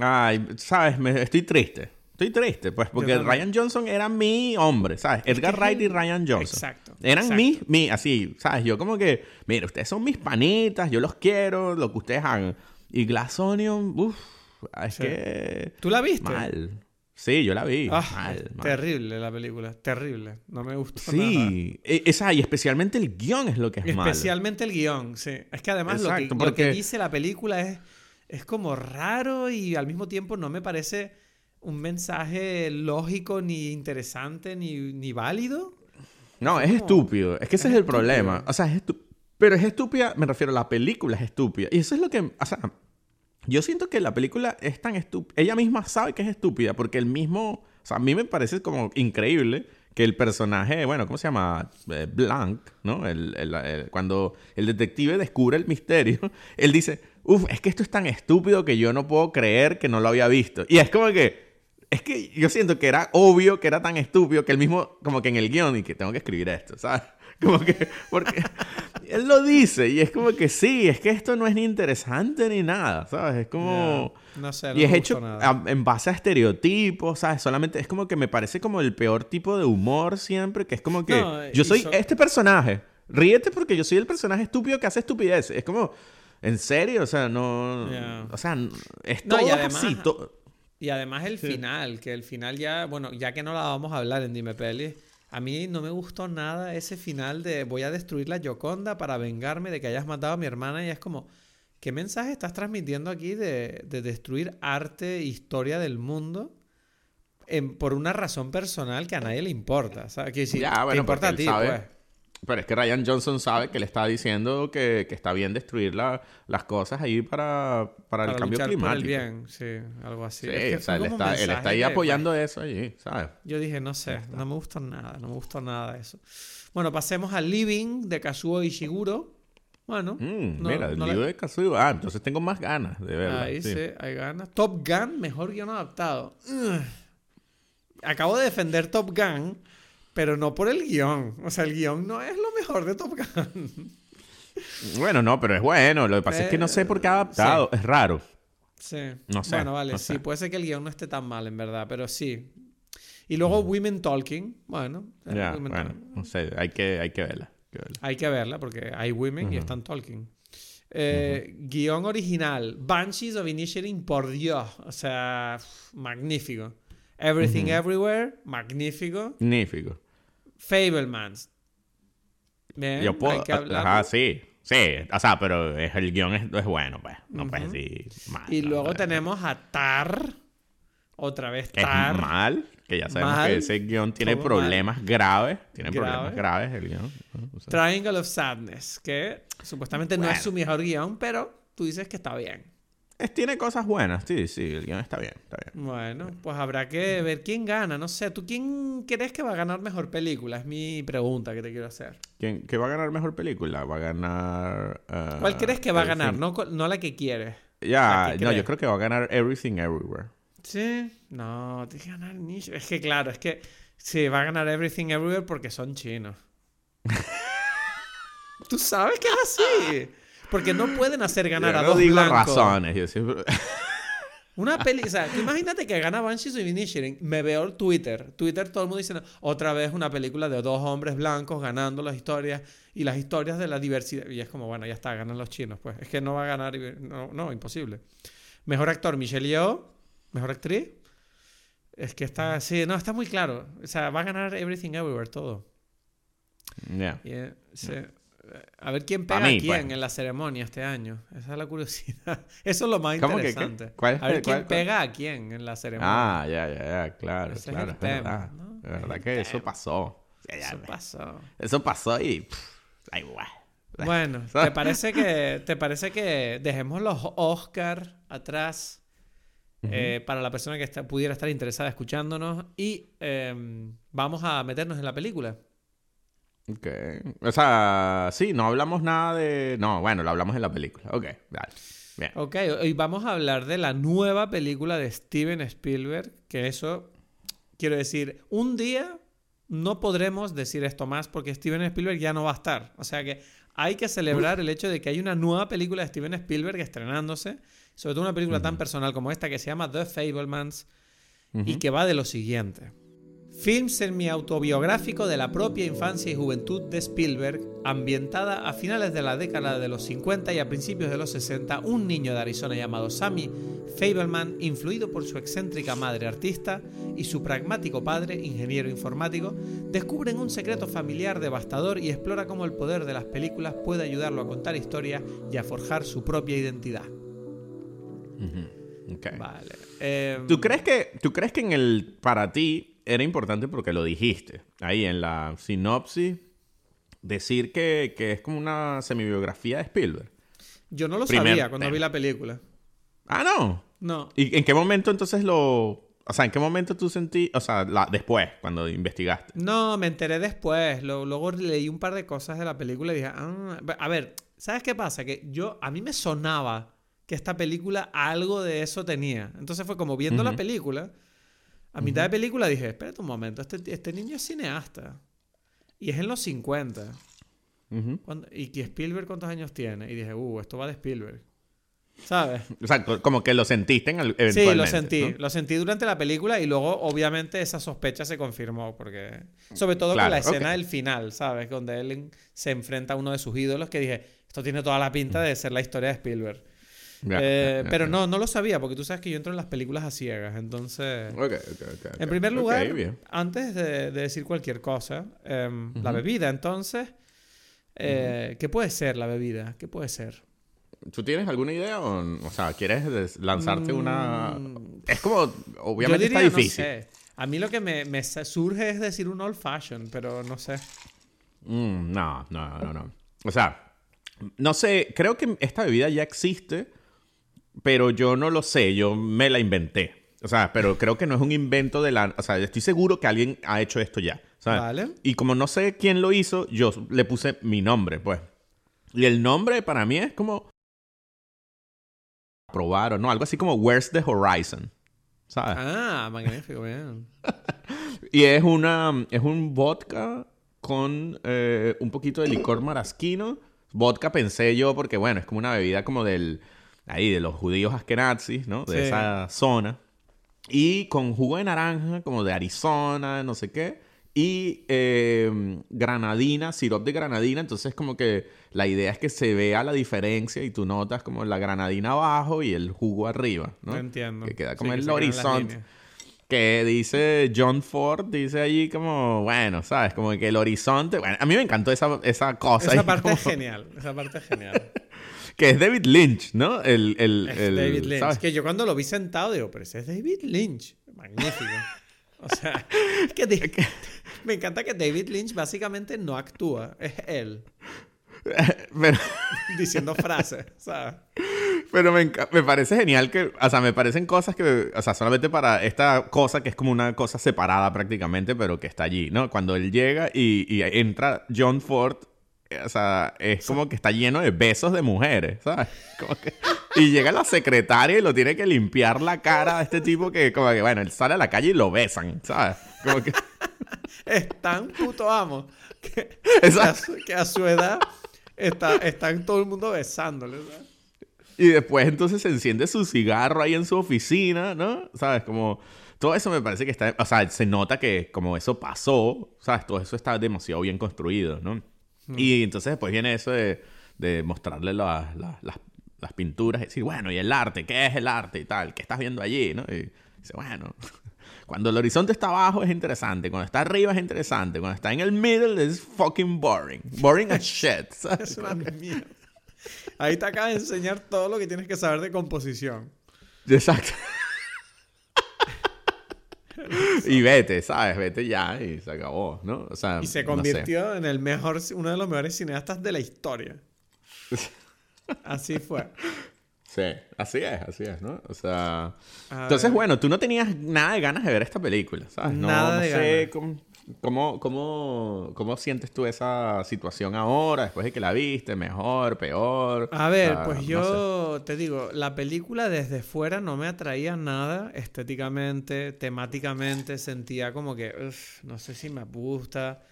Ay, sabes, me, estoy triste. Estoy triste, pues, porque Ryan Johnson era mi hombre, ¿sabes? Edgar Wright y Ryan Johnson. Exacto. Eran mis, mi, así, ¿sabes? Yo como que, mira, ustedes son mis panitas, yo los quiero, lo que ustedes hagan. Y Glass Onion, uff, es que... ¿Tú la viste? Mal. Sí, yo la vi. Ah, mal, Terrible la película, terrible. No me gustó sí, e, esa, y especialmente el guion es lo que es mal. Especialmente el guion, sí. Es que además lo, que, lo que dice la película es, es como raro y al mismo tiempo no me parece un mensaje lógico, ni interesante, ni, ni válido. No, es estúpido. Es que ese es, el problema. O sea, es estúpido. Pero es estúpida, me refiero, a la película es estúpida. Y eso es lo que. O sea, yo siento que la película es tan estúpida. Ella misma sabe que es estúpida porque el mismo. O sea, a mí me parece como increíble que el personaje, bueno, ¿cómo se llama? Eh, Blanc, ¿no? El, cuando el detective descubre el misterio, <laughs> él dice, uff, es que esto es tan estúpido que yo no puedo creer que no lo había visto. Y es como que, es que yo siento que era obvio, que era tan estúpido, que él mismo, como que en el guion, y que tengo que escribir esto, ¿sabes? Como que, porque él lo dice, y es como que sí, es que esto no es ni interesante ni nada, ¿sabes? Es como... No sé, no Y es hecho en base a estereotipos, ¿sabes? Solamente es como que me parece como el peor tipo de humor siempre, que es como que yo soy este personaje, ríete porque yo soy el personaje estúpido que hace estupideces. Es como, ¿en serio? O sea, no... O sea, es todo así. Y además el final, que el final ya, bueno, ya que no la vamos a hablar en Dime Peli, a mí no me gustó nada ese final de voy a destruir la Yoconda para vengarme de que hayas matado a mi hermana y es como, ¿qué mensaje estás transmitiendo aquí de, destruir arte e historia del mundo? por una razón personal que a nadie le importa. ¿sabes? Que si te importa a ti, pues. Pero es que Ryan Johnson sabe que le está diciendo que, está bien destruir las cosas ahí para, para, el cambio climático. El bien, sí, algo así. Sí, o sea, él está, él está, ahí apoyando eso allí, ¿sabes? Yo dije, no sé, no me gustó nada, no me gustó nada eso. Bueno, pasemos al Living de Kazuo Ishiguro. Bueno, mm, mira, el libro de Kazuo. Ah, entonces tengo más ganas de verlo. Ahí sí. hay ganas. Top Gun, mejor guion adaptado. Acabo de defender Top Gun pero no por el guion. O sea, el guion no es lo mejor de Top Gun. Bueno, no, pero es bueno. Lo que pasa es que no sé por qué ha adaptado. Es raro. Sí. No sé. Bueno, vale, sí. Puede ser que el guion no esté tan mal, en verdad, pero sí. Y luego Women Talking. Bueno. Eh, bueno. No sé, hay que, hay que verla. Hay que verla porque hay women y están talking. Eh, guion original. Banshees of Initiating, por Dios. O sea, magnífico. Everything Everywhere, magnífico. Magnífico. Fablemans. Bien, Yo puedo. Ajá, sí. Sí, o sea, pero el guion es, bueno, pues. No puedes decir mal. Y luego tenemos a Tar. Otra vez Tar. Es mal, que ya sabemos que ese guion tiene problemas graves. Tiene problemas graves el guion. Triangle of Sadness, que supuestamente no es su mejor guion, pero tú dices que está bien tiene cosas buenas, sí, sí, el guion está bien, está bien. Bueno, pues habrá que ver quién gana, no sé, ¿tú quién crees que va a ganar mejor película? Es mi pregunta que te quiero hacer. ¿Quién que va a ganar mejor película? Va a ganar... Uh, ¿Cuál crees que va a ganar? No, no la que quieres. Ya, no, yo creo que va a ganar Everything Everywhere. Sí, no, tiene que ganar Niche. Es que claro, es que sí, va a ganar Everything Everywhere porque son chinos. <laughs> Tú sabes que es así. Porque no pueden hacer ganar a dos digo razones. Yo siempre... Una peli, o sea, imagínate que gana Banshees of Inisherin. Me veo el Twitter. Twitter, todo el mundo diciendo, otra vez una película de dos hombres blancos ganando las historias y las historias de la diversidad. Y es como, bueno, ya está, ganan los chinos, pues. Es que no va a ganar, no, no imposible. Mejor actor, Michelle Yeoh. Mejor actriz. Es que está, sí, no, está muy claro. O sea, va a ganar Everything Everywhere, todo. Ya. Yeah, sí. A ver quién pega mí, a quién pues. en la ceremonia este año. Esa es la curiosidad. <laughs> Eso es lo más ¿Cómo que interesante. ¿Cuál a ver quién cuál- cuál? pega a quién en la ceremonia. Ah, ya, ya, ya, claro, Ese es claro, el es tema, verdad. ¿no? Verdad que eso pasó. Ya, ya, Eso pasó. Eso pasó y... da igual. <laughs> Bueno, ¿te parece que, te parece que dejemos los Oscar atrás eh, para la persona que está- pudiera estar interesada escuchándonos y em, vamos a meternos en la película? Ok. O sea, sí, no hablamos nada de... No, bueno, lo hablamos en la película. Ok, dale. Bien. Ok, hoy vamos a hablar de la nueva película de Steven Spielberg, que eso, quiero decir, un día no podremos decir esto más porque Steven Spielberg ya no va a estar. O sea que hay que celebrar el hecho de que hay una nueva película de Steven Spielberg estrenándose, sobre todo una película tan personal como esta que se llama The Fablemans y que va de lo siguiente. Film semi-autobiográfico de la propia infancia y juventud de Spielberg, ambientada a finales de la década de los 50 y a principios de los 60, un niño de Arizona llamado Sammy Fableman, influido por su excéntrica madre artista y su pragmático padre, ingeniero informático, descubren un secreto familiar devastador y explora cómo el poder de las películas puede ayudarlo a contar historias y a forjar su propia identidad. Vale. Em, ¿Tú crees que, tú crees que en el para ti era importante porque lo dijiste ahí en la sinopsis decir que, que es como una semibiografía de Spielberg? Yo no lo Primer sabía cuando tema. vi la película. Ah, no. No. ¿Y en qué momento entonces lo, o sea, en qué momento tú sentí, o sea, la- después cuando investigaste? No, me enteré después. Lo- luego leí un par de cosas de la película y dije, ah, a ver, ¿sabes qué pasa? Que yo, a mí me sonaba que esta película algo de eso tenía. Entonces fue como viendo la película, a mitad de película dije, espérate un momento, este, este niño es cineasta. Y es en los 50. Ujú. Cuando- ¿Y que Spielberg cuántos años tiene? Y dije, uh, esto va de Spielberg. ¿Sabes? O sea, co- como que lo sentiste en el, Sí, eventualmente. lo sentí. ¿no? Lo sentí durante la película y luego, obviamente, esa sospecha se confirmó. Porque. Sobre todo Claro, con la escena del final, ¿sabes? Donde él se enfrenta a uno de sus ídolos que dije, esto tiene toda la pinta de ser la historia de Spielberg. Eh, pero no, no lo sabía, porque tú sabes que yo entro en las películas a ciegas. Entonces. Ok, ok, ok, ok. En primer lugar, antes de, de decir cualquier cosa, em, la bebida, entonces. eh, ¿Qué puede ser la bebida? ¿Qué puede ser? ¿Tú tienes alguna idea o, o sea, quieres lanzarte una... Mm, Es como, obviamente diría, está difícil. No sé. A mí lo que me, surge es decir un old fashion, pero no sé. Mm, no, no, no, no. O sea, no sé, creo que esta bebida ya existe, pero yo no lo sé, yo me la inventé. O sea, pero <laughs> creo que no es un invento de la... O sea, estoy seguro que alguien ha hecho esto ya. ¿sabes? Vale. Y como no sé quién lo hizo, yo le puse mi nombre, pues. Y el nombre para mí es como... Probar o no, algo así como Where's the Horizon. ¿Sabes? Ah, magnífico, bien. <laughs> Y es una es un vodka con eh, un poquito de licor marasquino. Vodka pensé yo porque bueno, es como una bebida como del ahí de los judíos askenazis, ¿no? De Sí. esa zona. Y con jugo de naranja como de Arizona, no sé qué. Y eh, granadina, sirop de granadina. Entonces como que la idea es que se vea la diferencia y tú notas como la granadina abajo y el jugo arriba, ¿no? Entiendo. Que queda Sí, como que el las horizonte. Que dice John Ford, dice allí como, bueno, ¿sabes? Como que el horizonte. Bueno, a mí me encantó esa, esa cosa. Esa parte como- es genial. Esa parte es genial. <laughs> Que es David Lynch, ¿no? El, el, Es el- David Lynch. ¿sabes? Que yo cuando lo vi sentado digo, pero ese es David Lynch. Magnífico. O sea, <laughs> es que <laughs> me encanta que David Lynch básicamente no actúa. Es él <laughs> Pero, diciendo frases, ¿sabes? pero me, me parece genial que, o sea, me parecen cosas que, o sea, solamente para esta cosa que es como una cosa separada prácticamente, pero que está allí, ¿no? Cuando él llega y, y entra John Ford, o sea, es como que está lleno de besos de mujeres, ¿sabes? Como que- y llega la secretaria y lo tiene que limpiar la cara a este tipo que, como que, bueno, él sale a la calle y lo besan, ¿sabes? Como que... <laughs> Es tan puto amo que, que a, Exacto. su, que a su edad está, está todo el mundo besándole. ¿sabes? Y después entonces se enciende su cigarro ahí en su oficina, ¿no? ¿Sabes? Como todo eso me parece que está, o sea, se nota que como eso pasó, ¿sabes? Todo eso está demasiado bien construido, ¿no? Hmm. Y entonces después viene eso de, de mostrarle las, las, las, las pinturas y decir, bueno, ¿y el arte? ¿Qué es el arte y tal? ¿Qué estás viendo allí? ¿no? Y dice, bueno, <laughs> cuando el horizonte está abajo es interesante, cuando está arriba es interesante, cuando está en el middle es fucking boring. Boring as shit. <laughs> ¿sabes? Es una mierda. Ahí te acaba de enseñar todo lo que tienes que saber de composición. Exacto. Y vete, ¿sabes? Vete ya y se acabó, ¿no? O sea, Y se no sé. convirtió en el mejor, uno de los mejores cineastas de la historia. <laughs> Así fue. Sí, así es, así es, ¿no? O sea... A Entonces, ver. bueno, tú no tenías nada de ganas de ver esta película, ¿sabes? No, Nada no de sé ganas. cómo, cómo, cómo, cómo sientes tú esa situación ahora, después de que la viste, mejor, peor. A ver, Ah, pues no sé. yo te digo, la película desde fuera no me atraía nada estéticamente, temáticamente, sentía como que, "Uf, no sé si me gusta,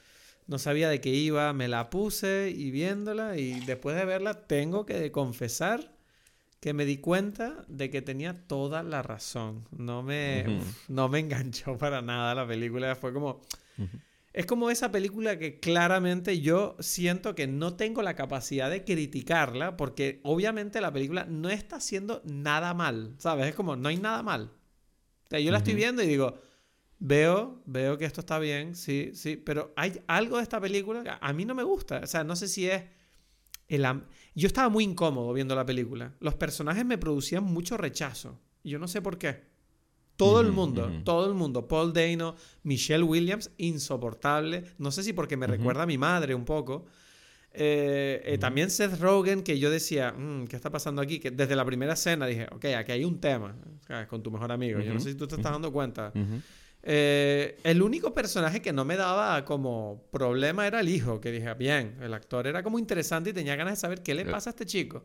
no sabía de qué iba, me la puse y viéndola y después de verla tengo que confesar que me di cuenta de que tenía toda la razón. No me, no me enganchó para nada la película, fue como... Es como esa película que claramente yo siento que no tengo la capacidad de criticarla porque obviamente la película no está haciendo nada mal, ¿sabes? Es como, no hay nada mal. O sea, yo la estoy viendo y digo, veo, veo que esto está bien, sí, sí, pero hay algo de esta película que a mí no me gusta. O sea, no sé si es... El am- yo estaba muy incómodo viendo la película. Los personajes me producían mucho rechazo. Y yo no sé por qué. Todo el mundo, todo el mundo. Paul Dano, Michelle Williams, insoportable. No sé si porque me recuerda a mi madre un poco. Eh, eh, También Seth Rogen, que yo decía, "Mm, ¿qué está pasando aquí? Que desde la primera escena dije, ok, aquí hay un tema con tu mejor amigo. Yo no sé si tú te estás dando cuenta. Eh, el único personaje que no me daba como problema era el hijo, que dije, bien, el actor era como interesante y tenía ganas de saber qué le pasa a este chico.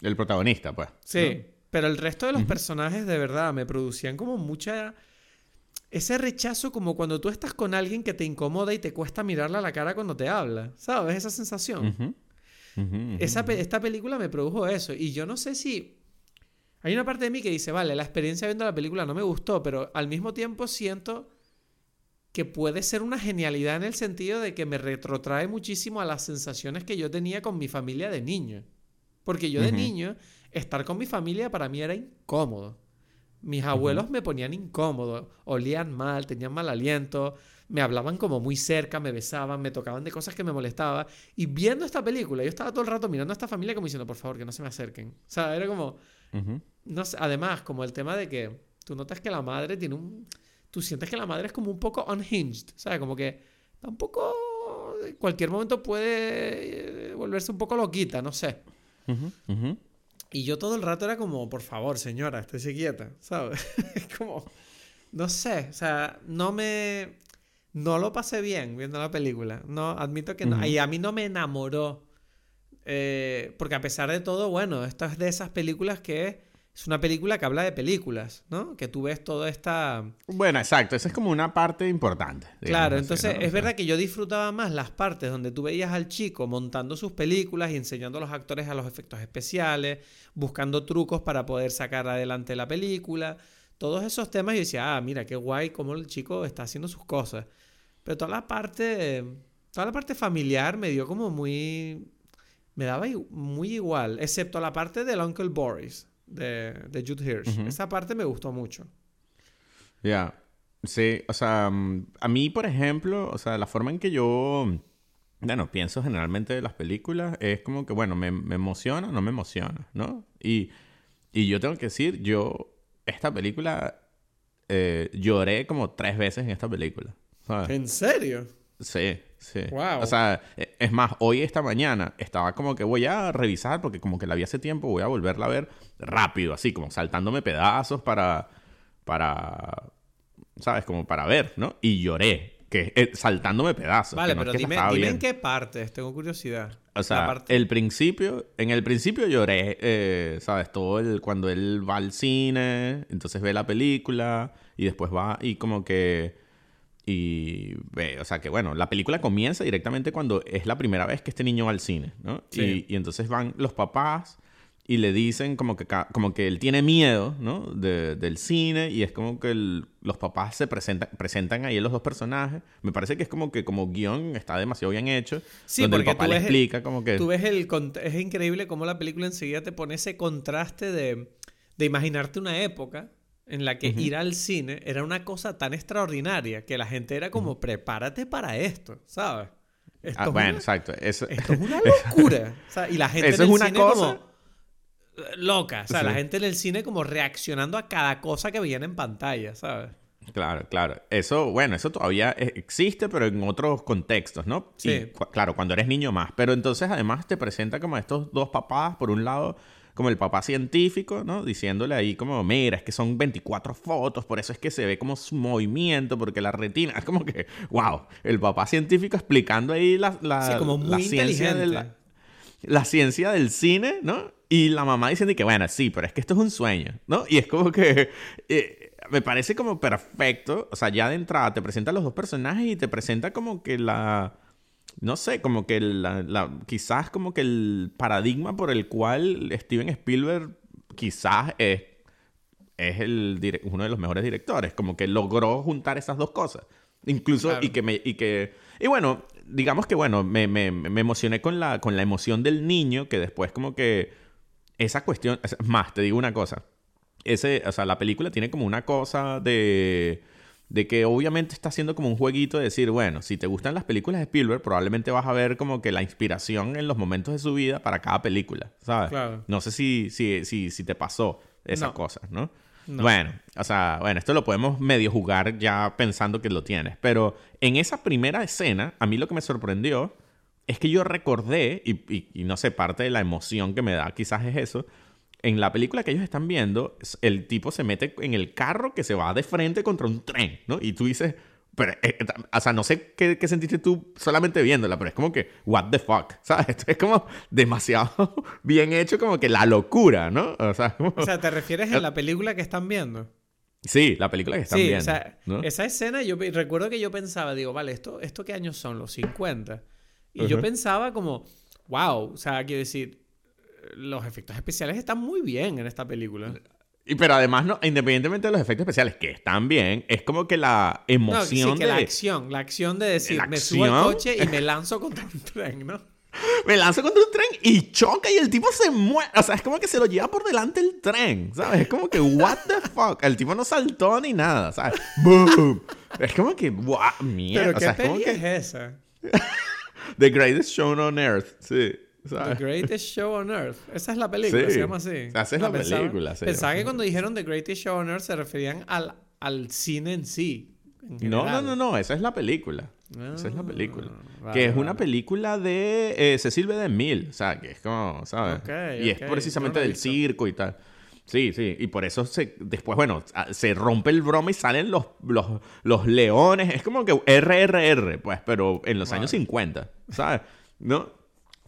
El protagonista, pues. Sí, pero el resto de los personajes de verdad me producían como mucha... Ese rechazo como cuando tú estás con alguien que te incomoda y te cuesta mirarle a la cara cuando te habla, ¿sabes? Esa sensación. Esa pe- esta película me produjo eso. Y yo no sé si. Hay una parte de mí que dice, vale, la experiencia viendo la película no me gustó, pero al mismo tiempo siento que puede ser una genialidad en el sentido de que me retrotrae muchísimo a las sensaciones que yo tenía con mi familia de niño. Porque yo de niño, estar con mi familia para mí era incómodo. Mis abuelos me ponían incómodo, olían mal, tenían mal aliento, me hablaban como muy cerca, me besaban, me tocaban de cosas que me molestaban. Y viendo esta película, yo estaba todo el rato mirando a esta familia como diciendo, por favor, que no se me acerquen. O sea, era como, no sé, además, como el tema de que tú notas que la madre tiene un... Tú sientes que la madre es como un poco unhinged, ¿sabes? Como que tampoco en cualquier momento puede eh, volverse un poco loquita, no sé. Ujú, ujú. Y yo todo el rato era como, por favor, señora, estése quieta, ¿sabes? <laughs> Es como, no sé, o sea, no me, no lo pasé bien viendo la película. No, admito que no. Y a mí no me enamoró. Eh, porque a pesar de todo, bueno, esta es de esas películas que es una película que habla de películas, ¿no? Que tú ves toda esta... Bueno, exacto. Esa es como una parte importante. Claro, así, entonces ¿no? Es verdad que yo disfrutaba más las partes donde tú veías al chico montando sus películas y enseñando a los actores a los efectos especiales, buscando trucos para poder sacar adelante la película. Todos esos temas yo decía, ah, mira, qué guay cómo el chico está haciendo sus cosas. Pero toda la parte, toda la parte familiar me dio como muy... Me daba muy igual, excepto la parte del Uncle Boris, de, de Jude Hirsch. Esa parte me gustó mucho. Ya. Sí, o sea, mm, a mí, por ejemplo, o sea, la forma en que yo, bueno, pienso generalmente de las películas es como que, bueno, me, me emociona o no me emociona, ¿no? Y, y yo tengo que decir, yo, esta película, eh, lloré como tres veces en esta película. ¿sabes? ¿En serio? Sí, sí. Wow. O sea, e- es más, hoy esta mañana estaba como que voy a revisar porque como que la vi hace tiempo, voy a volverla a ver rápido, así como saltándome pedazos para para ¿sabes? Como para ver, ¿no? Y lloré, que eh, saltándome pedazos, Vale, que no es pero que dime, dime en qué partes, tengo curiosidad. O sea, parte- el principio, en el principio lloré, eh, ¿sabes? Todo el, cuando él va al cine, entonces ve la película y después va y como que, y ve, o sea que bueno, la película comienza directamente cuando es la primera vez que este niño va al cine, ¿no? Sí. Y, y entonces van los papás y le dicen como que, como que él tiene miedo, ¿no? De- del cine y es como que el- los papás se presentan, presentan ahí los dos personajes. Me parece que es como que como guion está demasiado bien hecho. Sí, donde el porque papá tú le ves el- explica como que... Tú ves el... Es increíble cómo la película enseguida te pone ese contraste de, de imaginarte una época en la que ir al cine era una cosa tan extraordinaria que la gente era como, prepárate para esto, ¿sabes? Esto, Ah, es bueno, una, exacto. Eso, esto es una <laughs> locura. O sea, y la gente Eso en es el una cine cosa- como loca. O sea, la gente en el cine como reaccionando a cada cosa que veían en pantalla, ¿sabes? Claro, claro. Eso, bueno, eso todavía existe, pero en otros contextos, ¿no? Sí. Y, cu- claro, cuando eres niño más. Pero entonces además te presenta como estos dos papás, por un lado, como el papá científico, ¿no? Diciéndole ahí como, mira, es que son 24 fotos, por eso es que se ve como su movimiento, porque la retina, es <laughs> como que, wow, el papá científico explicando ahí la, la, Sí, como la ciencia de la ciencia del cine, ¿no? Y la mamá diciendo que, bueno, sí, pero es que esto es un sueño, ¿no? Y es como que <laughs> eh, me parece como perfecto, o sea, ya de entrada te presenta a los dos personajes y te presenta como que la, no sé, como que la, la- quizás como que el paradigma por el cual Steven Spielberg quizás es, es el uno de los mejores directores, como que logró juntar esas dos cosas. Incluso, Claro. y que me, y que, y bueno, digamos que bueno, me, me, me emocioné con la, con la emoción del niño, que después como que esa cuestión, es más, te digo una cosa, ese, o sea, la película tiene como una cosa de, de que obviamente está haciendo como un jueguito de decir, bueno, si te gustan las películas de Spielberg, probablemente vas a ver como que la inspiración en los momentos de su vida para cada película, ¿sabes? Claro. No sé si, si, si, si te pasó esas No. cosas, ¿no? No. Bueno, o sea, bueno, esto lo podemos medio jugar ya pensando que lo tienes, pero en esa primera escena, a mí lo que me sorprendió es que yo recordé, y, y- y no sé, parte de la emoción que me da quizás es eso, en la película que ellos están viendo, el tipo se mete en el carro que se va de frente contra un tren, ¿no? Y tú dices, pero, eh, eh, o sea, no sé qué, qué sentiste tú solamente viéndola, pero es como que, what the fuck, <laughs> ¿sabes? Esto es como demasiado <laughs> bien hecho, como que la locura, ¿no? O sea, como- O sea, ¿te refieres en <laughs> la película que están viendo? sí, la película que están sí, viendo. o sea, ¿no? esa escena yo recuerdo que yo pensaba, digo, vale, ¿esto, esto qué años son? Los 50. Y yo Ujú. pensaba como, wow, o sea, quiero decir, los efectos especiales están muy bien en esta película. Y pero además, no, independientemente de los efectos especiales, que están bien, es como que la No, emoción sí, que de... la acción, la acción de decir, ¿La me subo al coche y me lanzo contra un tren, ¿no? <laughs> Me lanzo contra un tren y choca y el tipo se muere. O sea, es como que se lo lleva por delante el tren, ¿sabes? Es como que, what the fuck. El tipo no saltó ni nada, ¿sabes? ¡Boom! Es como que, wow, mierda. Pero o ¿qué es como que... es esa? <laughs> The Greatest Show on Earth, sí. <laughs> The ¿sabes? Greatest Show on Earth. Esa es la película, Sí. se llama así. Esa es la pensaba- película, Pensaba llama. que cuando dijeron The Greatest Show on Earth se referían al, al cine en sí. en No, no, no, no, esa es la película. esa es la Ah, película. vale, que es una vale. película de eh, Cecil B. DeMille, o sea, que es como, ¿sabes? Ok, y es ok, precisamente no la del circo y tal. Sí, sí, y por eso se, después, bueno, se rompe el broma y salen los, los, los leones. Es como que RRR, pues, pero en los Vale. años 50, ¿sabes? ¿No?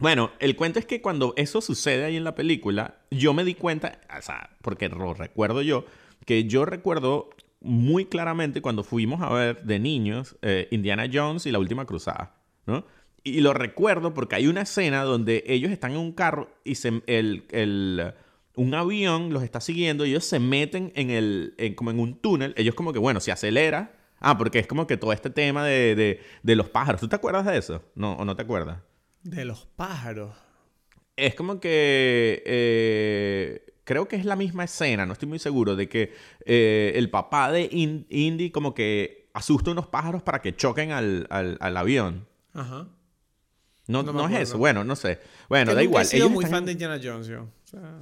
Bueno, el cuento es que cuando eso sucede ahí en la película, yo me di cuenta, o sea, porque lo recuerdo yo, que yo recuerdo muy claramente cuando fuimos a ver de niños eh, Indiana Jones y la última cruzada, ¿no? Y lo recuerdo porque hay una escena donde ellos están en un carro y se, el, el- un avión los está siguiendo y ellos se meten en el, en- como en un túnel. Ellos como que, bueno, se acelera. Ah, porque es como que todo este tema de, de, de los pájaros. ¿Tú te acuerdas de eso? No, ¿O no te acuerdas? De los pájaros. Es como que eh, creo que es la misma escena, no estoy muy seguro, de que eh, el papá de In- Indy como que asusta unos pájaros para que choquen al, al- al avión. Ajá. No, No no, es eso. Bueno, no sé. Bueno, Que da nunca igual. he sido Ellos muy están fan de Indiana Jones yo. O sea,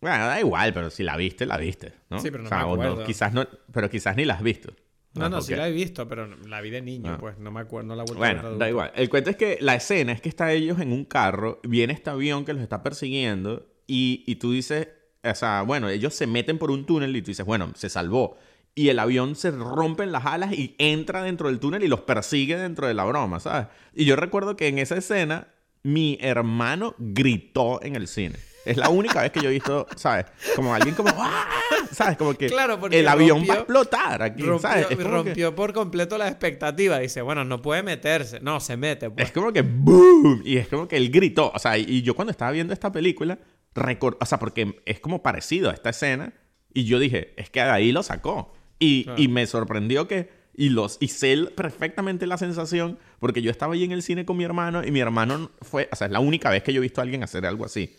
Bueno, da igual, pero si la viste, la viste, ¿no? Sí, pero no O sea, me quizás no, pero quizás ni la has visto. No, no, sí la he visto, pero la vi de niño, Ah. pues. No me acuerdo, no la he vuelto a ver Bueno, da igual. El cuento es que la escena es que está ellos en un carro, viene este avión que los está persiguiendo y, y tú dices, o sea, bueno, ellos se meten por un túnel y tú dices, bueno, se salvó. Y el avión se rompe en las alas y entra dentro del túnel y los persigue dentro de la broma, ¿sabes? Y yo recuerdo que en esa escena mi hermano gritó en el cine. Es la única vez que yo he visto, ¿sabes? Como alguien como, <laughs> ¡ah! ¿sabes? Como que Claro, el avión va a rompió- explotar aquí, Rompió, ¿sabes? Es que- rompió por completo la expectativa. Dice, bueno, no puede meterse. No, se mete, pues. Es como que ¡boom! Y es como que él gritó. O sea, y yo cuando estaba viendo esta película, recor- o sea, porque es como parecido a esta escena. Y yo dije, es que de ahí lo sacó. Y, Claro. y me sorprendió que... Y, los, y sé perfectamente la sensación, porque yo estaba ahí en el cine con mi hermano y mi hermano fue, o sea, es la única vez que yo he visto a alguien hacer algo así.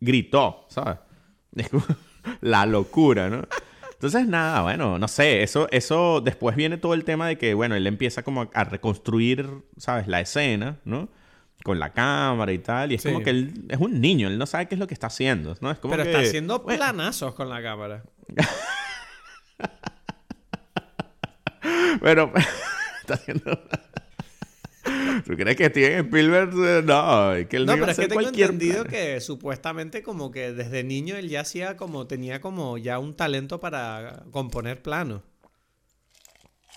Gritó, ¿sabes? Es como <laughs> la locura, ¿no? Entonces, nada, bueno, no sé, eso, eso después viene todo el tema de que, bueno, él empieza como a, reconstruir, ¿sabes? La escena, ¿no? Con la cámara y tal, y es Sí. como que él es un niño, él no sabe qué es lo que está haciendo, ¿no? Es como Pero que, está haciendo bueno, planazos con la cámara. <laughs> Pero <laughs> está haciendo... ¿Tú crees que Steven Spielberg? eh, No, es que él No, no iba pero a es que tengo cualquier entendido plan. que supuestamente como que desde niño él ya hacía como, tenía como ya un talento para componer planos.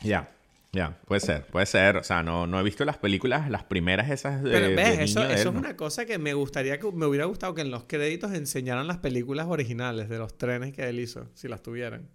Ya, ya, puede ser, puede ser. O sea, no, no he visto las películas, las primeras esas de, Pero de ves, eso, niño de eso él, es ¿no? una cosa que me gustaría que me hubiera gustado que en los créditos enseñaran las películas originales de los trenes que él hizo, si las tuvieran.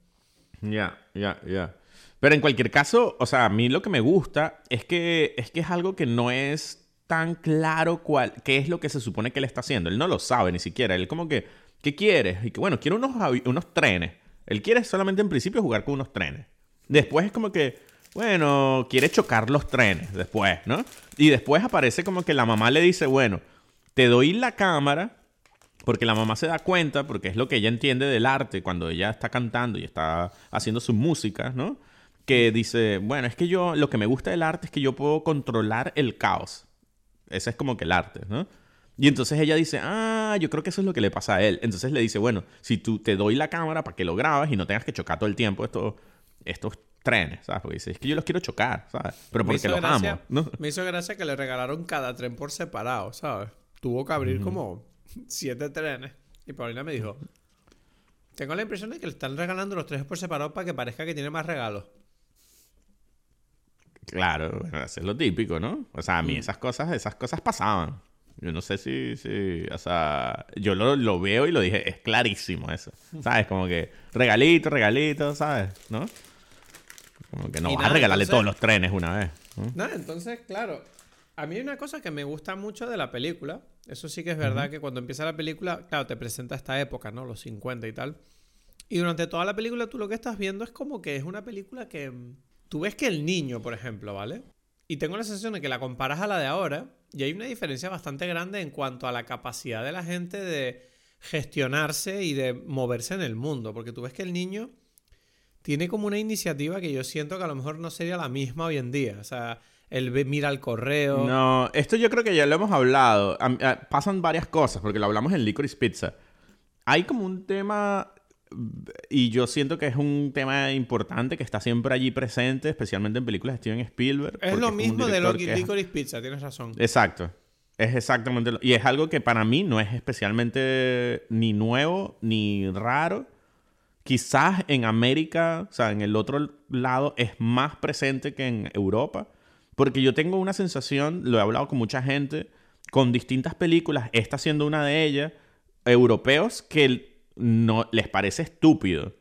Ya, ya, ya. Pero en cualquier caso, o sea, a mí lo que me gusta es que es que es algo que no es tan claro cuál, qué es lo que se supone que él está haciendo. Él no lo sabe ni siquiera. Él como que, ¿qué quieres? Y que, bueno, quiero unos, unos trenes. Él quiere solamente en principio jugar con unos trenes. Después es como que, bueno, quiere chocar los trenes después, ¿no? Y después aparece como que la mamá le dice, bueno, te doy la cámara porque la mamá se da cuenta, porque es lo que ella entiende del arte cuando ella está cantando y está haciendo su música, ¿no? Que dice, bueno, es que yo, lo que me gusta del arte es que yo puedo controlar el caos. Ese es como que el arte, ¿no? Y entonces ella dice, ah, yo creo que eso es lo que le pasa a él. Entonces le dice, bueno, si tú te doy la cámara para que lo grabes y no tengas que chocar todo el tiempo estos, estos trenes, ¿sabes? Porque dice, es que yo los quiero chocar, ¿sabes? Pero porque los gracia- amo, ¿no? Me hizo gracia que le regalaron cada tren por separado, ¿sabes? Tuvo que abrir como siete trenes. Y Paulina me dijo, tengo la impresión de que le están regalando los trenes por separado para que parezca que tiene más regalos. Claro, bueno, eso es lo típico, ¿no? O sea, a Mm. mí esas cosas, esas cosas pasaban. Yo no sé si, si o sea, yo lo, lo veo y lo dije, es clarísimo eso. ¿Sabes? Como que regalito, regalito, ¿sabes? ¿No? Como que no Y vas nada, a regalarle entonces- todos los trenes una vez. ¿no? Nada, entonces, claro, a mí hay una cosa que me gusta mucho de la película. Eso sí que es verdad que cuando empieza la película, claro, te presenta esta época, ¿no? Los 50 y tal. Y durante toda la película tú lo que estás viendo es como que es una película que... Tú ves que el niño, por ejemplo, ¿vale? Y tengo la sensación de que la comparas a la de ahora y hay una diferencia bastante grande en cuanto a la capacidad de la gente de gestionarse y de moverse en el mundo. Porque tú ves que el niño tiene como una iniciativa que yo siento que a lo mejor no sería la misma hoy en día. O sea, él mira el correo. No, esto yo creo que ya lo hemos hablado. Ah, pasan varias cosas, porque lo hablamos en Licorice Pizza. Hay como un tema, y yo siento que es un tema importante que está siempre allí presente, especialmente en películas de Steven Spielberg. Es lo mismo de director Loki que es- Licorice Pizza, tienes razón. Exacto. Es exactamente lo... Y es algo que para mí no es especialmente ni nuevo ni raro. Quizás en América, o sea, en el otro lado, es más presente que en Europa. Porque yo tengo una sensación, lo he hablado con mucha gente, con distintas películas, esta siendo una de ellas, europeos que no les parece estúpido.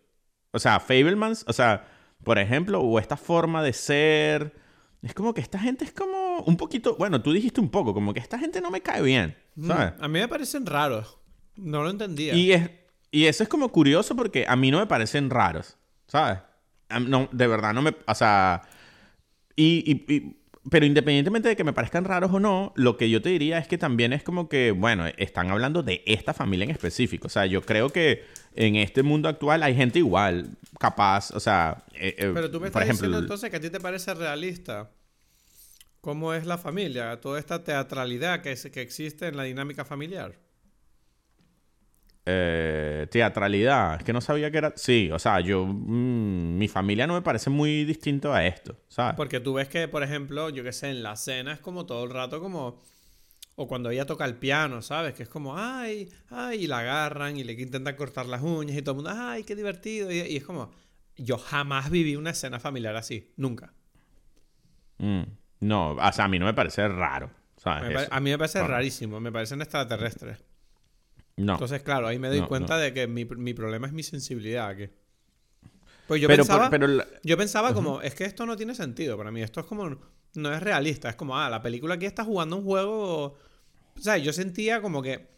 O sea, Fablemans, o sea, por ejemplo, o esta forma de ser. Es como que esta gente es como un poquito. Bueno, tú dijiste un poco, como que esta gente no me cae bien, ¿sabes? Mm, A mí me parecen raros. No lo entendía. Y, es, y eso es como curioso porque a mí no me parecen raros, ¿sabes? No, de verdad, no me... O sea... Y, y- y- pero independientemente de que me parezcan raros o no, lo que yo te diría es que también es como que, bueno, están hablando de esta familia en específico. O sea, yo creo que en este mundo actual hay gente igual, capaz, o sea... eh, eh, Pero tú me estás ejemplo, diciendo entonces que a ti te parece realista cómo es la familia, toda esta teatralidad que, es- que existe en la dinámica familiar. Eh, teatralidad, es que no sabía que era. Sí, o sea, yo. mm, mi familia no me parece muy distinto a esto, ¿sabes? Porque tú ves que, por ejemplo, yo qué sé, en la cena es como todo el rato como... O cuando ella toca el piano, ¿sabes? Que es como, ay, ay, y la agarran y le intentan cortar las uñas y todo el mundo, ay, qué divertido. Y, y es como, yo jamás viví una escena familiar así, nunca. Mm, no, o sea, a mí no me parece raro, ¿sabes? Me pare- Eso. a mí me parece Bueno. rarísimo, me parecen extraterrestres. No. Entonces, claro, ahí me doy No, cuenta de que mi, mi problema es mi sensibilidad aquí. Pues yo pero, pensaba, por- pero la- yo pensaba como, es que esto no tiene sentido para mí. Esto es como, no es realista. Es como, ah, la película aquí está jugando un juego. O sea, yo sentía como que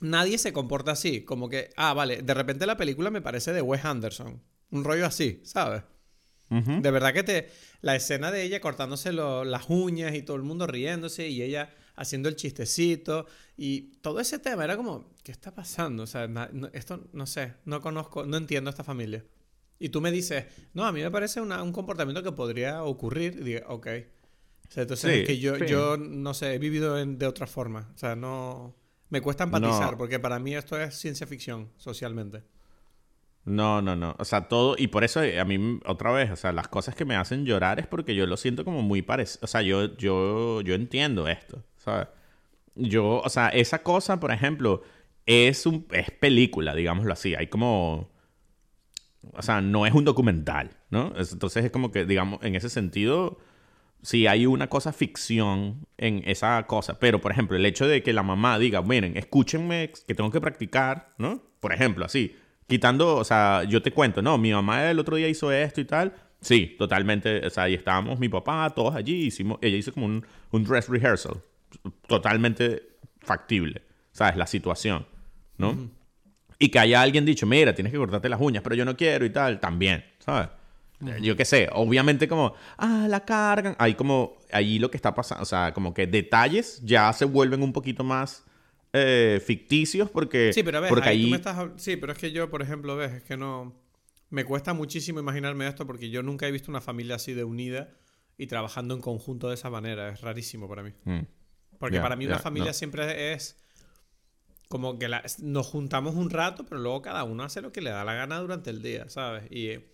nadie se comporta así. Como que, ah, vale, de repente la película me parece de Wes Anderson. Un rollo así, ¿sabes? De verdad que te. La escena de ella cortándose lo- las uñas y todo el mundo riéndose y ella haciendo el chistecito y todo ese tema era como, ¿qué está pasando? O sea, na- no- esto no sé, no conozco, no entiendo a esta familia. Y tú me dices, no, a mí me parece una- un comportamiento que podría ocurrir. Y digo, ok. O sea, entonces Sí, es que yo, sí. yo no sé, he vivido en- de otra forma. O sea, no. Me cuesta empatizar No. porque para mí esto es ciencia ficción socialmente. No, no, no. O sea, todo. Y por eso eh, a mí, otra vez, o sea, las cosas que me hacen llorar es porque yo lo siento como muy parecido. O sea, yo, yo, yo entiendo esto, ¿sabes? Yo, o sea, esa cosa, por ejemplo, es un es película, digámoslo así. Hay como. O sea, no es un documental, ¿no? Es- Entonces es como que, digamos, en ese sentido, sí hay una cosa ficción en esa cosa. Pero, por ejemplo, el hecho de que la mamá diga, miren, escúchenme, que tengo que practicar, ¿no? Por ejemplo, así. Quitando, o sea, yo te cuento, no, mi mamá el otro día hizo esto y tal. Sí, totalmente. O sea, ahí estábamos mi papá, todos allí, hicimos, ella hizo como un, un dress rehearsal. Totalmente factible, ¿sabes? La situación, ¿no? Y que haya alguien dicho, mira, tienes que cortarte las uñas, pero yo no quiero y tal, también, ¿sabes? Yo qué sé, obviamente como, ah, la cargan. Hay como, ahí lo que está pasando, o sea, como que detalles ya se vuelven un poquito más eh, ficticios porque, Sí, pero ves, porque ahí tú ahí... me estás... Sí, pero es que yo, por ejemplo, ves, es que no... Me cuesta muchísimo imaginarme esto porque yo nunca he visto una familia así de unida y trabajando en conjunto de esa manera. Es rarísimo para mí. Mm. Porque para mí una familia no. siempre es como que la- nos juntamos un rato, pero luego cada uno hace lo que le da la gana durante el día, ¿sabes? Y eh,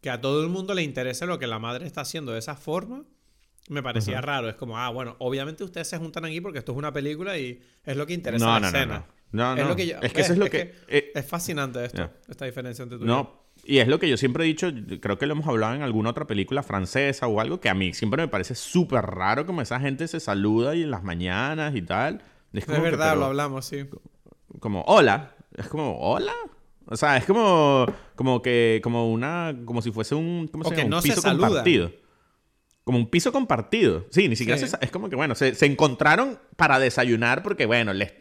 que a todo el mundo le interese lo que la madre está haciendo de esa forma, me parecía raro. Es como, ah, bueno, obviamente ustedes se juntan aquí porque esto es una película y es lo que interesa No, la no, escena. no. No, es no. lo que yo- Es que eso es lo que- eh, es fascinante esto, esta diferencia entre tú y yo. No, y es lo que yo siempre he dicho, creo que lo hemos hablado en alguna otra película francesa o algo, que a mí siempre me parece súper raro como esa gente se saluda y en las mañanas y tal. Es, Es como que, verdad, pero- lo hablamos, sí. como hola es como hola o sea es como como que como una como si fuese un ¿cómo O se que llama? no un piso compartido como un piso compartido sí ni siquiera Sí. se es como que bueno se, se encontraron para desayunar porque bueno les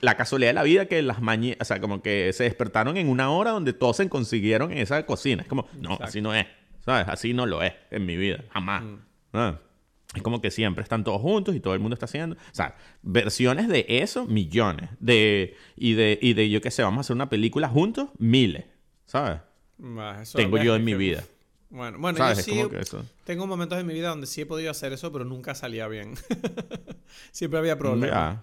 la casualidad de la vida que las mañanas o sea como que se despertaron en una hora donde todos se consiguieron en esa cocina es como no Exacto. así no es sabes así no lo es en mi vida jamás Mm. Ah. Es como que siempre están todos juntos y todo el mundo está haciendo. O sea, versiones de eso, millones. De, y, de, y de, yo qué sé, vamos a hacer una película juntos, miles. ¿Sabes? Bah, eso Tengo yo en mi vida. Bueno, bueno ¿Sabes? yo Es sí como que eso. tengo momentos en mi vida donde sí he podido hacer eso, pero nunca salía bien. <laughs> Siempre había problemas.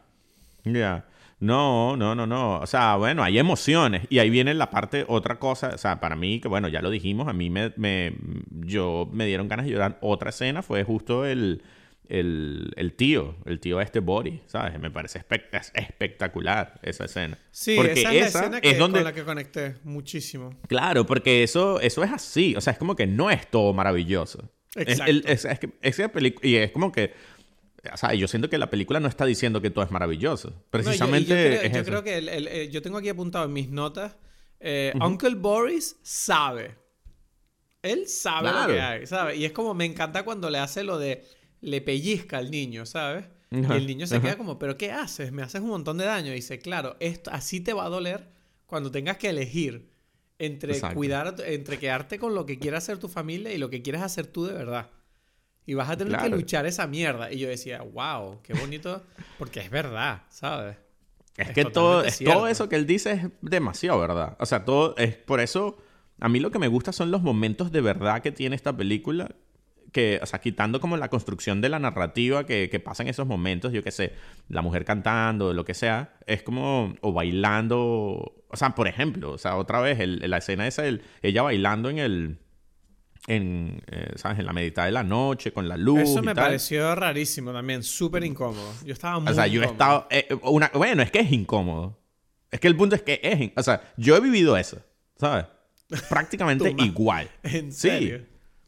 Ya. No, no, no, no. O sea, bueno, hay emociones. Y ahí viene la parte, otra cosa. O sea, para mí, que bueno, ya lo dijimos, a mí me, me, yo, me dieron ganas de llorar. Otra escena fue justo el, el, el tío, el tío de este Boris, ¿sabes? Me parece espe- es espectacular esa escena. Sí, porque esa es la escena que, es donde... con la que conecté muchísimo. Claro, porque eso, eso es así. O sea, es como que no es todo maravilloso. Es- Exacto. el- es, es que- esa y es como que. O sea, yo siento que la película no está diciendo que todo es maravilloso. No, yo- y Precisamente. yo, creo, es yo eso. creo que el- el- yo tengo aquí apuntado en mis notas. eh, Uncle Boris sabe. Él sabe Claro. lo que hay, ¿sabes? Y es como me encanta cuando le hace lo de le pellizca al niño, ¿sabes? Y el niño se queda como, ¿pero qué haces? Me haces un montón de daño. Y dice, claro, esto así te va a doler cuando tengas que elegir entre Exacto. cuidar, entre quedarte con lo que quiere hacer tu familia y lo que quieres hacer tú de verdad. Y vas a tener que Claro. luchar esa mierda. Y yo decía, wow, qué bonito, porque es verdad, ¿sabes? Es Es que todo, es, todo eso que él dice es demasiado verdad. O sea, todo es por eso. A mí lo que me gusta son los momentos de verdad que tiene esta película. Que, o sea, quitando como la construcción de la narrativa que, que pasa en esos momentos, yo qué sé, la mujer cantando, lo que sea, es como, o bailando, o sea, por ejemplo, o sea, otra vez, el- la escena esa, el- ella bailando en el, en, eh, ¿sabes? En la mitad de la noche, con la luz Eso y me tal. pareció rarísimo también, súper incómodo. Yo estaba muy O sea, yo he estado. eh, una, bueno, es que es incómodo. Es que el punto es que es. O sea, yo he vivido eso, ¿sabes? <laughs> Prácticamente igual. <laughs> ¿En Sí. serio?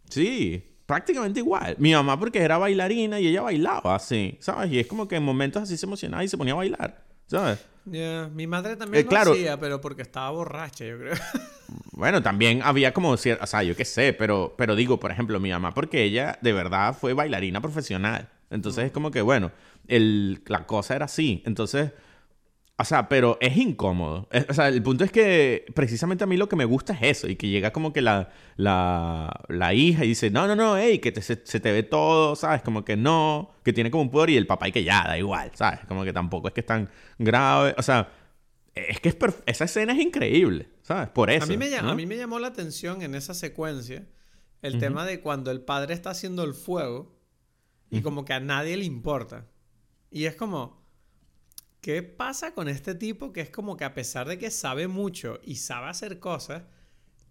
Sí, prácticamente igual. Mi mamá, porque era bailarina y ella bailaba así, ¿sabes? Y es como que en momentos así se emocionaba y se ponía a bailar, ¿sabes? Ya, Mi madre también Eh, lo claro. hacía, pero porque estaba borracha, yo creo. <laughs> Bueno, también había como cierto, o sea, yo qué sé, pero, pero digo, por ejemplo, mi mamá, porque ella de verdad fue bailarina profesional. Entonces es como que, bueno, el, la cosa era así. Entonces, O sea, pero es incómodo. Es- o sea, el punto es que precisamente a mí lo que me gusta es eso. Y que llega como que la, la, la hija y dice, no, no, no, hey, que te- se, se te ve todo, ¿sabes? Como que no, que tiene como un poder y el papá y que ya, da igual, ¿sabes? Como que tampoco es que es tan grave. O sea, es que es esa escena es increíble, ¿sabes? Por eso. A mí, me, a mí me llamó la atención en esa secuencia el tema de cuando el padre está haciendo el fuego y como que a nadie le importa. Y es como, ¿qué pasa con este tipo que es como que a pesar de que sabe mucho y sabe hacer cosas,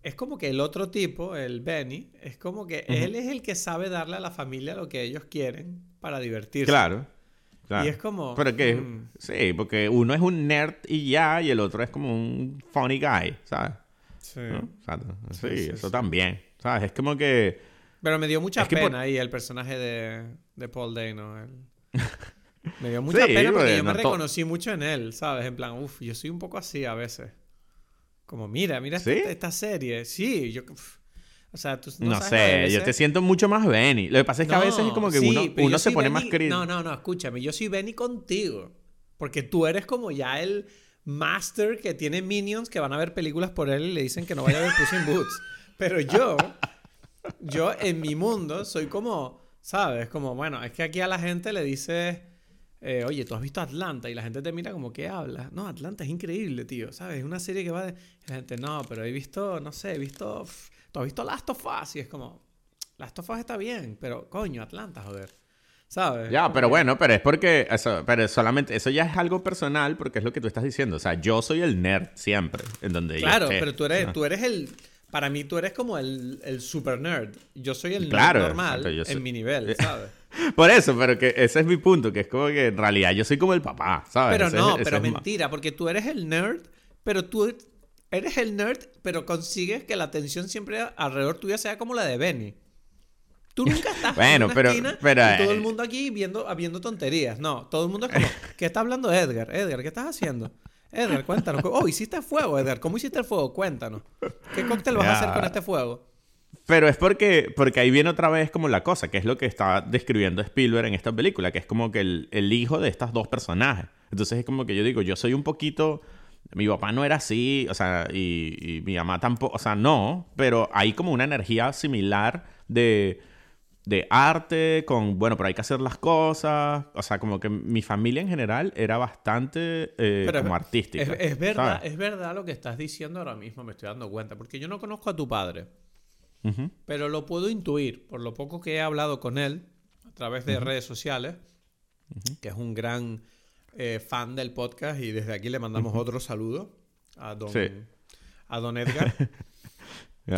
es como que el otro tipo, el Benny, es como que él es el que sabe darle a la familia lo que ellos quieren para divertirse. Claro. Claro. Y es como... Pero que, mm, sí, porque uno es un nerd y ya, y el otro es como un funny guy, ¿sabes? sí. Sí, Sí, sí, eso sí. también, ¿sabes? Es como que... Pero me dio mucha Es pena por- ahí el personaje de, de Paul Dano. el- <laughs> Me dio mucha pena porque yo me reconocí mucho en él, ¿sabes? En plan, uff, yo soy un poco así a veces. Como, mira, mira esta, esta serie. Sí, yo... uf. O sea, tú no, No, sabes, sé, yo te siento mucho más Benny. Lo que pasa es que a veces es como que sí, uno, uno se pone más crítico. No, no, no, escúchame. Yo soy Benny contigo. Porque tú eres como ya el master que tiene minions que van a ver películas por él y le dicen que no vaya a ver Puss in Boots. <laughs> Pero yo, yo en mi mundo soy como, ¿sabes? Como, bueno, es que aquí a la gente le dices, eh, oye, tú has visto Atlanta y la gente te mira como, ¿qué hablas? No, Atlanta es increíble, tío, ¿sabes? Es una serie que va de... La gente, no, pero he visto, no sé, he visto... ¿Tú has visto Last of Us? Y es como, Last of Us está bien, pero coño, Atlanta, joder. ¿Sabes? Ya, pero bueno, pero es porque, eso, pero solamente, eso ya es algo personal porque es lo que tú estás diciendo. O sea, yo soy el nerd siempre, en donde yo Claro, esté. pero tú eres, Ah. tú eres el... Para mí tú eres como el, el super nerd. Yo soy el nerd Claro, normal exacto, yo soy- en mi nivel, <laughs> ¿sabes? Por eso, pero que ese es mi punto, que es como que en realidad yo soy como el papá, ¿sabes? Pero Ese no, es- pero es mentira, porque tú eres el nerd, pero tú eres el nerd, pero consigues que la atención siempre alrededor tuya sea como la de Benny. Tú <laughs> nunca estás Bueno, en una pero- esquina pero, y todo eh, el mundo aquí viendo, viendo tonterías. No, todo el mundo es como, <laughs> ¿qué está hablando Edgar? Edgar, ¿qué estás haciendo? Edgar, cuéntanos. Oh, hiciste fuego, Edgar. ¿Cómo hiciste el fuego? Cuéntanos. ¿Qué cóctel vas a hacer con este fuego? Pero es porque, porque ahí viene otra vez como la cosa, que es lo que está describiendo Spielberg en esta película, que es como que el, el hijo de estas dos personajes. Entonces es como que yo digo, yo soy un poquito... Mi papá no era así, o sea, y, y mi mamá tampoco, o sea, no, pero hay como una energía similar de, de arte, con, bueno, pero hay que hacer las cosas, o sea, como que mi familia en general era bastante eh, Pero es- como artística. Es, es verdad, ¿sabes? es verdad lo que estás diciendo ahora mismo, me estoy dando cuenta. Porque yo no conozco a tu padre. Pero lo puedo intuir por lo poco que he hablado con él a través de redes sociales, que es un gran eh, fan del podcast y desde aquí le mandamos otro saludo a don, Sí. a don Edgar. <laughs>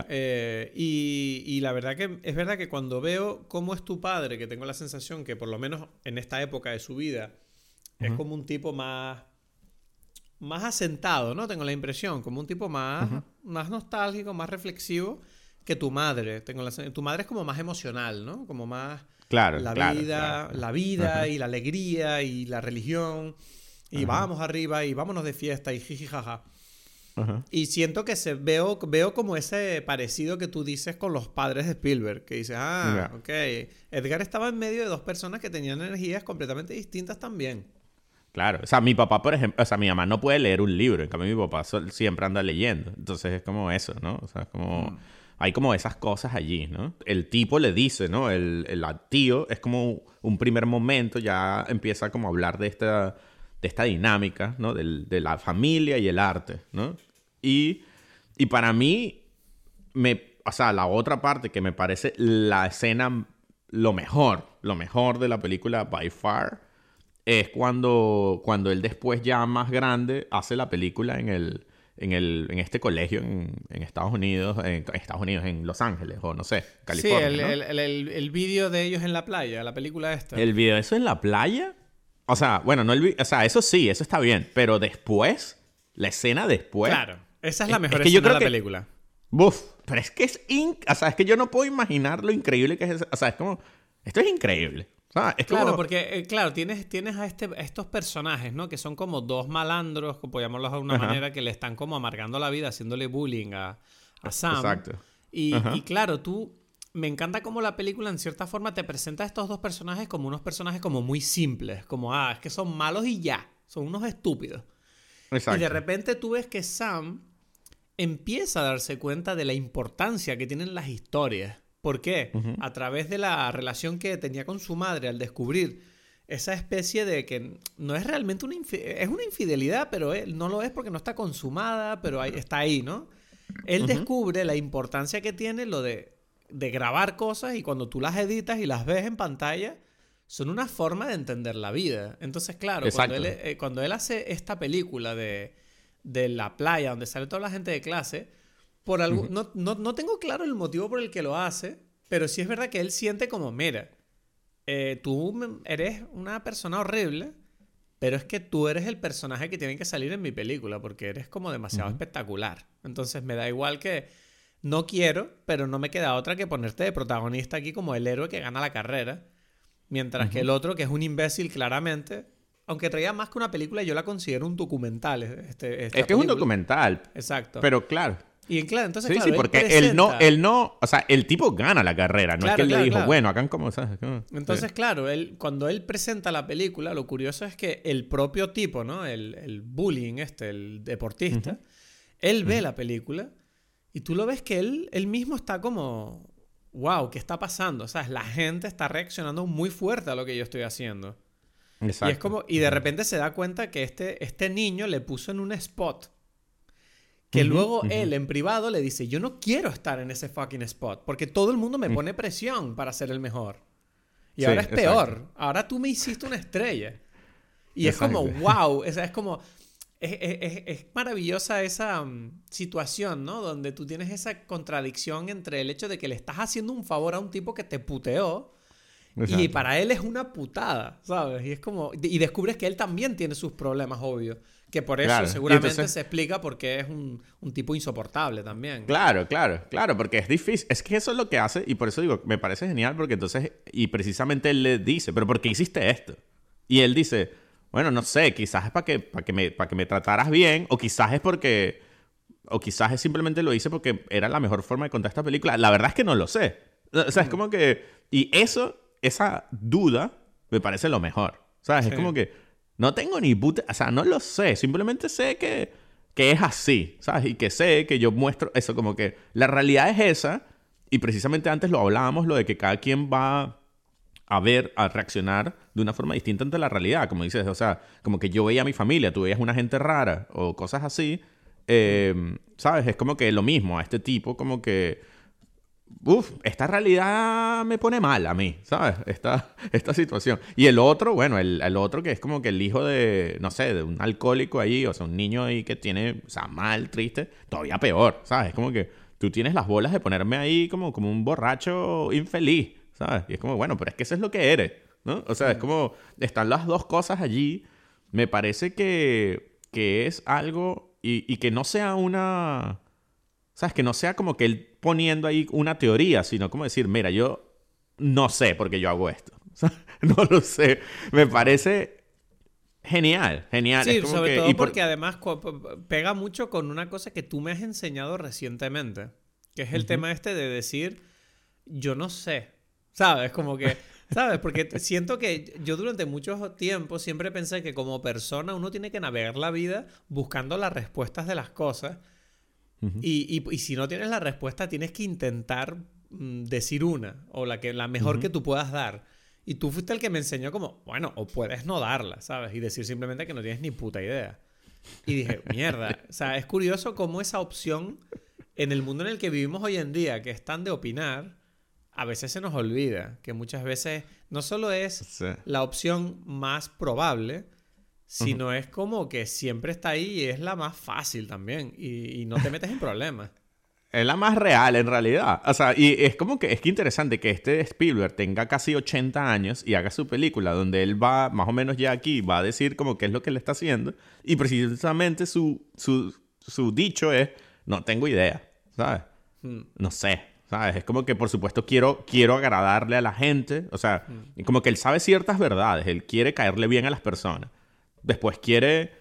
Eh, y, y la verdad que es verdad que cuando veo cómo es tu padre, que tengo la sensación que por lo menos en esta época de su vida es como un tipo más más asentado, ¿no? Tengo la impresión, como un tipo más, más nostálgico, más reflexivo que tu madre. Tengo la, tu madre es como más emocional, ¿no? Como más Claro, la claro, vida, claro. la vida y la alegría y la religión y vamos arriba y vámonos de fiesta y jiji jaja. Ajá. Y siento que se veo, veo como ese parecido que tú dices con los padres de Spielberg, que dices, ah, Ya. ok. Edgar estaba en medio de dos personas que tenían energías completamente distintas también. Claro, o sea, mi papá, por ejemplo, o sea, mi mamá no puede leer un libro, en cambio mi papá siempre anda leyendo. Entonces es como eso, ¿no? O sea, es como... Hay como esas cosas allí, ¿no? El tipo le dice, ¿no? El, el tío es como un primer momento, ya empieza como a hablar de esta, de esta dinámica, ¿no? Del- de la familia y el arte, ¿no? Y, y para mí, me, o sea, la otra parte que me parece la escena lo mejor, lo mejor de la película by far, es cuando, cuando él después ya más grande hace la película en el en, el, en este colegio en, en Estados Unidos, en Estados Unidos, en Los Ángeles, o no sé, California. sí, el, ¿no? el, el, el- vídeo de ellos en la playa, la película esta. El video, ¿eso en la playa? O sea, bueno, no el o sea, eso sí, eso está bien, pero después, la escena después. claro, esa es la Es- mejor es que yo escena de la creo que- película. Buf, pero es que es in- o sea, es que yo no puedo imaginar lo increíble que es, ese- o sea, es como esto es increíble. Sea, es Claro, como- porque, eh, claro, tienes, tienes a, este, a estos personajes, ¿no? Que son como dos malandros, como podemos llamarlos de alguna Ajá. manera, que le están como amargando la vida, haciéndole bullying a, a Sam. Exacto. Y, claro, tú... Me encanta cómo la película en cierta forma te presenta a estos dos personajes como unos personajes como muy simples. Como, ah, es que son malos y ya. Son unos estúpidos. Y de repente tú ves que Sam empieza a darse cuenta de la importancia que tienen las historias. ¿Por qué? A través de la relación que tenía con su madre al descubrir esa especie de que no es realmente una es una infidelidad, pero él no lo es porque no está consumada, pero está ahí, ¿no? Él descubre la importancia que tiene lo de, de grabar cosas y cuando tú las editas y las ves en pantalla, son una forma de entender la vida. Entonces, claro, cuando él, eh, cuando él, hace esta película de, de, la playa, donde sale toda la gente de clase, por algo, no, no, tengo claro el motivo por el que lo hace, pero sí es verdad que él siente como, mira, eh, tú eres una persona horrible, pero es que tú eres el personaje que tiene que salir en mi película, porque eres como demasiado espectacular. Entonces me da igual que no quiero, pero no me queda otra que ponerte de protagonista aquí como el héroe que gana la carrera. Mientras que el otro, que es un imbécil claramente, aunque traía más que una película, yo la considero un documental. Este, es que es un documental. Exacto. Pero claro. Y claro, entonces, sí, claro, sí, porque él, no, él no, o sea, el tipo gana la carrera, no es que él le dijo, bueno, acá como, ¿sabes? Entonces, claro, él, cuando él presenta la película, lo curioso es que el propio tipo, ¿no? El, el bullying este, el deportista, él ve la película y tú lo ves que él, él mismo está como, wow, ¿qué está pasando? O sea, la gente está reaccionando muy fuerte a lo que yo estoy haciendo. Exacto. Y es como, y de repente se da cuenta que este, este niño le puso en un spot. Que luego él en privado le dice, yo no quiero estar en ese fucking spot, porque todo el mundo me pone presión para ser el mejor. Y ahora es peor. Ahora tú me hiciste una estrella. Y es como, wow. Sea, <laughs> es como, es, maravillosa esa mm, situación, ¿no? Donde tú tienes esa contradicción entre el hecho de que le estás haciendo un favor a un tipo que te puteó y para él es una putada, ¿sabes? Y es como... Y descubres que él también tiene sus problemas, obvio. Que por eso seguramente se explica porque es un, un, tipo insoportable también. Claro, claro, claro, porque es difícil. Es que eso es lo que hace y por eso digo, me parece genial porque entonces... Y precisamente él le dice, pero ¿por qué hiciste esto? Y él dice bueno, no sé, quizás es para que, para que, me, para que me trataras bien, o quizás es porque, o quizás es simplemente lo hice porque era la mejor forma de contar esta película. La verdad es que no lo sé. O sea, es como que, y eso, esa duda, me parece lo mejor. ¿Sabes? Es como que no tengo ni puta, o sea, no lo sé, simplemente sé que, que es así, ¿sabes? Y que sé que yo muestro eso, como que la realidad es esa, y precisamente antes lo hablábamos, lo de que cada quien va a ver, a reaccionar de una forma distinta ante la realidad, como dices, o sea, como que yo veía a mi familia, tú veías una gente rara o cosas así, eh, ¿sabes? Es como que lo mismo, a este tipo como que, uff, esta realidad me pone mal a mí, ¿sabes? Esta, <laughs> esta situación. Y el otro, bueno, el, el, otro que es como que el hijo de, no sé, de un alcohólico ahí, o sea, un niño ahí que tiene, o sea, mal, triste, todavía peor, ¿sabes? Es como que tú tienes las bolas de ponerme ahí como, como un borracho infeliz. ¿sabes? Y es como, bueno, pero es que eso es lo que eres, ¿no? O sea, es como, están las dos cosas allí. Me parece que, que es algo y, y que no sea una... ¿Sabes? Que no sea como que él poniendo ahí una teoría, sino como decir, mira, yo no sé por qué yo hago esto. <laughs> no lo sé. Me parece genial, genial. Sí, sobre todo porque además pega mucho con una cosa que tú me has enseñado recientemente, que es el tema este de decir, yo no sé. ¿Sabes? Como que, <laughs> ¿sabes? Porque siento que yo durante mucho tiempo siempre pensé que como persona uno tiene que navegar la vida buscando las respuestas de las cosas. Y, y, si no tienes la respuesta, tienes que intentar mm, decir una o la, que, la mejor que tú puedas dar. Y tú fuiste el que me enseñó como, bueno, o puedes no darla, ¿sabes? Y decir simplemente que no tienes ni puta idea. Y dije, <laughs> mierda. O sea, es curioso cómo esa opción en el mundo en el que vivimos hoy en día, que es tan de opinar, a veces se nos olvida que muchas veces no solo es la opción más probable, sino es como que siempre está ahí y es la más fácil también y, no te metes en problemas. <laughs> Es la más real en realidad. O sea, y es como que es que interesante que este Spielberg tenga casi 80 años y haga su película donde él va, más o menos ya aquí, va a decir como qué es lo que le está haciendo. Y precisamente su, su, su dicho es, no tengo idea, ¿sabes? Hmm. No sé. ¿Sabes? Es como que, por supuesto, quiero, quiero agradarle a la gente. O sea, mm. como que él sabe ciertas verdades. Él quiere caerle bien a las personas. Después quiere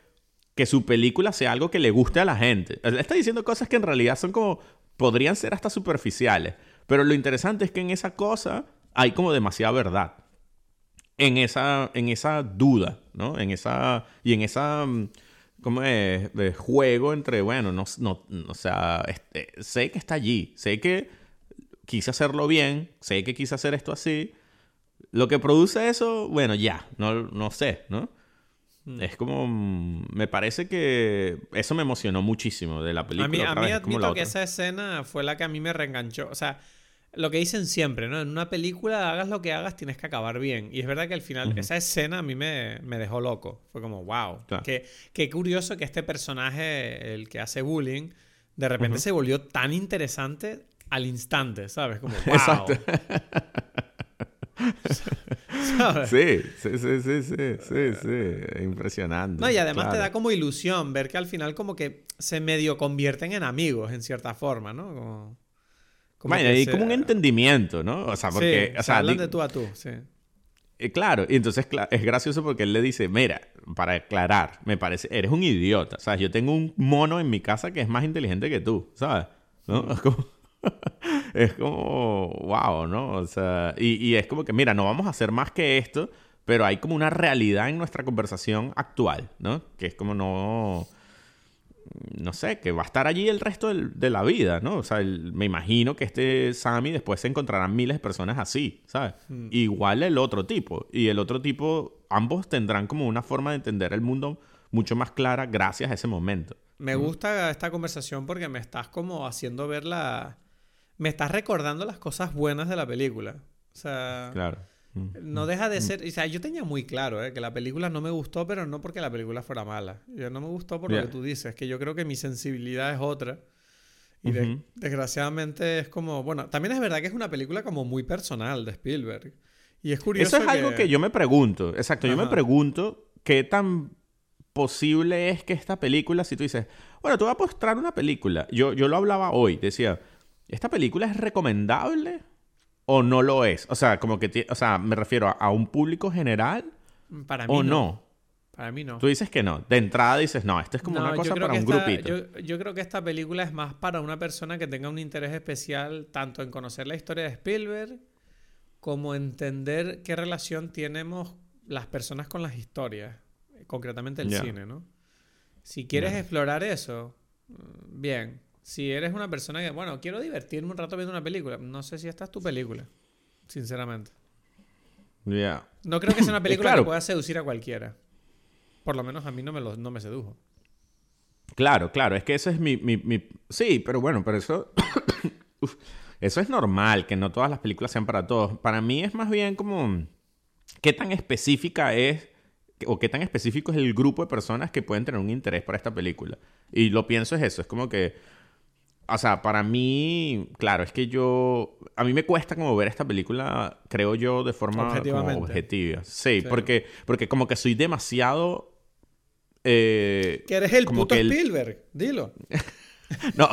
que su película sea algo que le guste a la gente. Está diciendo cosas que en realidad son como... Podrían ser hasta superficiales. Pero lo interesante es que en esa cosa hay como demasiada verdad. En esa, en esa duda, ¿no? En esa... Y en esa... Mm, como es, de juego entre, bueno, no, no, o sea, este, sé que está allí, sé que quise hacerlo bien, sé que quise hacer esto así. Lo que produce eso, bueno, ya, no, no sé, ¿no? Es como. Mm, me parece que eso me emocionó muchísimo de la película. A mí, a mí admito que esa escena fue la que a mí me reenganchó. O sea, lo que dicen siempre, ¿no? En una película, hagas lo que hagas, tienes que acabar bien. Y es verdad que al final, esa escena a mí me, dejó loco. Fue como, wow. Qué, curioso que este personaje, el que hace bullying, de repente se volvió tan interesante al instante, ¿sabes? Como, wow. <laughs> Exacto. <laughs> <laughs> Sí, sí, sí, sí, sí, sí, sí, impresionante. No, y además te da como ilusión ver que al final como que se medio convierten en amigos en cierta forma, ¿no? Como, como un entendimiento, ¿no? O sea, porque... o sea, hablan de tú a tú, sí. Eh, claro, y entonces es gracioso porque él le dice, mira, para aclarar, me parece, eres un idiota, ¿sabes? Yo tengo un mono en mi casa que es más inteligente que tú, ¿sabes? ¿No? Mm. <laughs> Como... es como, wow, ¿no? O sea, y, es como que, mira, no vamos a hacer más que esto, pero hay como una realidad en nuestra conversación actual, ¿no? Que es como no, no sé, que va a estar allí el resto de la vida, ¿no? O sea, me imagino que este Sammy después se encontrarán miles de personas así, ¿sabes? Mm. Igual el otro tipo. Y el otro tipo, ambos tendrán como una forma de entender el mundo mucho más clara gracias a ese momento. Me gusta esta conversación porque me estás como haciendo ver la me estás recordando las cosas buenas de la película. O sea, claro. Mm, no deja de mm. ser, o sea, yo tenía muy claro eh, que la película no me gustó, pero no porque la película fuera mala. Yo no me gustó por lo que tú dices, que yo creo que mi sensibilidad es otra. Y desgraciadamente es como, bueno, también es verdad que es una película como muy personal de Spielberg. Y es curioso. Eso es algo que yo me pregunto, exacto, yo me pregunto qué tan posible es que esta película, si tú dices, bueno, tú vas a mostrar una película, yo, yo lo hablaba hoy, decía, ¿esta película es recomendable o no lo es? O sea, como que, o sea, me refiero a, un público general Para mí o no. Para mí no. Tú dices que no. De entrada dices, no, esto es como una cosa para un grupito. Yo, creo que esta película es más para una persona que tenga un interés especial tanto en conocer la historia de Spielberg como entender qué relación tenemos las personas con las historias, concretamente el cine, ¿no? Si quieres explorar eso, mm, bien. Si eres una persona que, bueno, quiero divertirme un rato viendo una película, no sé si esta es tu película, sinceramente. Ya. No creo que sea una película que pueda seducir a cualquiera. Por lo menos a mí no me, lo, no me sedujo. Claro, claro, es que eso es mi... mi, Sí, pero bueno, pero eso... <coughs> eso es normal, que no todas las películas sean para todos. Para mí es más bien como... ¿Qué tan específica es o qué tan específico es el grupo de personas que pueden tener un interés para esta película? Y lo pienso es eso, es como que o sea, para mí, claro, es que yo, a mí me cuesta como ver esta película, creo yo, de forma objetiva. Sí, Porque, porque como que soy demasiado... Eh, que eres el puto Spielberg, dilo. <laughs> no.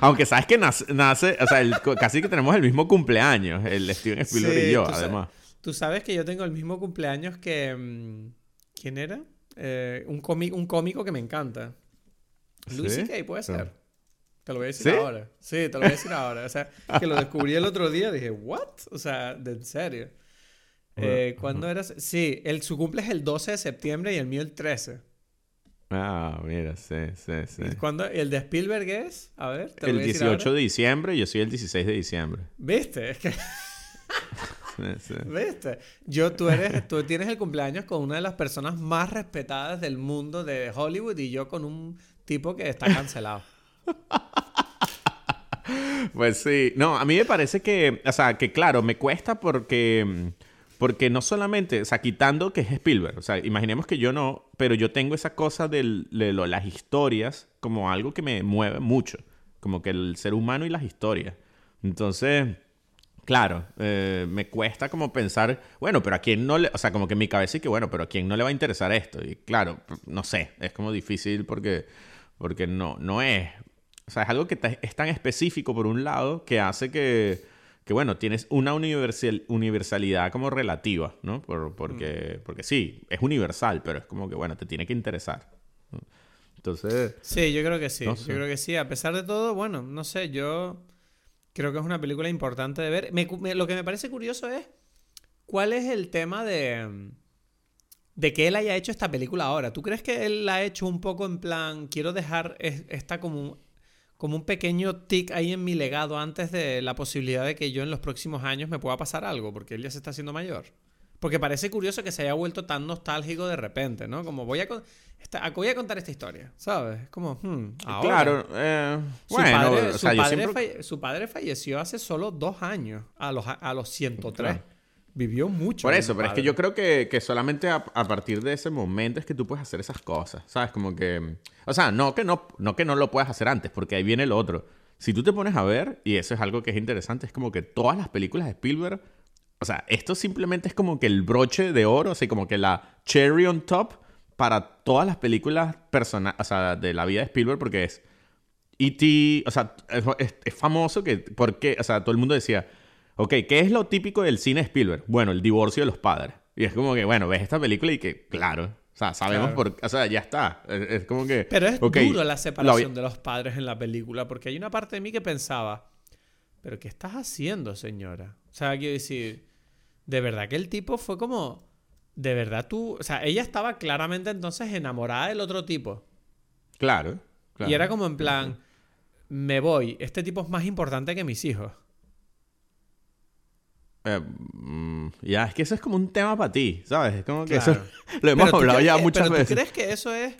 Aunque sabes que nace, o sea, casi que tenemos el mismo cumpleaños, el Steven Spielberg y yo, además. tú sabes que yo tengo el mismo cumpleaños que... Mm, ¿Quién era? Eh, un, un cómico que me encanta. Lucy Kay, puede ser. Te lo voy a decir ahora. Sí, te lo voy a decir ahora. O sea, que lo descubrí el otro día, dije, ¿what? O sea, de en serio. Eh, ¿Cuándo eras? Sí, el, su cumple es el 12 de septiembre y el mío el 13. Ah, mira, sí, sí, sí. ¿Y cuándo? ¿El de Spielberg es? A ver, te lo El 18 de diciembre y yo soy el 16 de diciembre. ¿Viste? Es que... ¿Viste? Yo, tú, eres, tú tienes el cumpleaños con una de las personas más respetadas del mundo de Hollywood y yo con un tipo que está cancelado. <laughs> pues sí. No, a mí me parece que, o sea, que claro, me cuesta porque, porque no solamente, o sea, quitando que es Spielberg, o sea, imaginemos que yo no, pero yo tengo esa cosa de las historias como algo que me mueve mucho, como que el ser humano y las historias. Entonces, claro, eh, me cuesta como pensar, bueno, pero a quién no le, o sea, como que en mi cabeza y que, bueno, pero a quién no le va a interesar esto. Y claro, no sé, es como difícil porque, porque no, no es o sea, es algo que es tan específico por un lado que hace que, que bueno, tienes una universal, universalidad como relativa, ¿no? Por, porque, mm. porque sí, es universal, pero es como que, bueno, te tiene que interesar. Entonces... Sí, yo creo que sí. Yo creo que sí. A pesar de todo, bueno, no sé, yo creo que es una película importante de ver. lo que me parece curioso es cuál es el tema de... de que él haya hecho esta película ahora. ¿Tú crees que él la ha hecho un poco en plan, quiero dejar esta como como un pequeño tic ahí en mi legado antes de la posibilidad de que yo en los próximos años me pueda pasar algo, porque él ya se está haciendo mayor? Porque parece curioso que se haya vuelto tan nostálgico de repente, ¿no? Como voy a, voy a contar esta historia, ¿sabes? Como, hmm, Claro, eh, su padre, su, padre su, padre falleció hace solo dos años, a los, a los 103. Vivió mucho. Por eso, pero es que yo creo que, que solamente a, partir de ese momento es que tú puedes hacer esas cosas, ¿sabes? Como que... O sea, no que no, no que no lo puedas hacer antes, porque ahí viene el otro. Si tú te pones a ver, y eso es algo que es interesante, es como que todas las películas de Spielberg, o sea, esto simplemente es como que el broche de oro, o sea, como que la cherry on top para todas las películas o sea, de la vida de Spielberg, porque es... E.T., o sea, es, es famoso que, porque, o sea, todo el mundo decía, Ok, ¿qué es lo típico del cine Spielberg? Bueno, el divorcio de los padres. Y es como que, bueno, ves esta película y que, claro, o sea, sabemos por O sea, ya está. Es, como que. Pero es duro la separación de los padres en la película, porque hay una parte de mí que pensaba, ¿pero qué estás haciendo, señora? O sea, quiero decir, de verdad que el tipo fue como. De verdad tú. O sea, ella estaba claramente entonces enamorada del otro tipo. Claro. claro. Y era como en plan, me voy, este tipo es más importante que mis hijos. Eh, mm, ya, es que eso es como un tema para ti, ¿sabes? Es como que eso <laughs> lo hemos hablado ya muchas pero veces. ¿Tú crees que eso es.?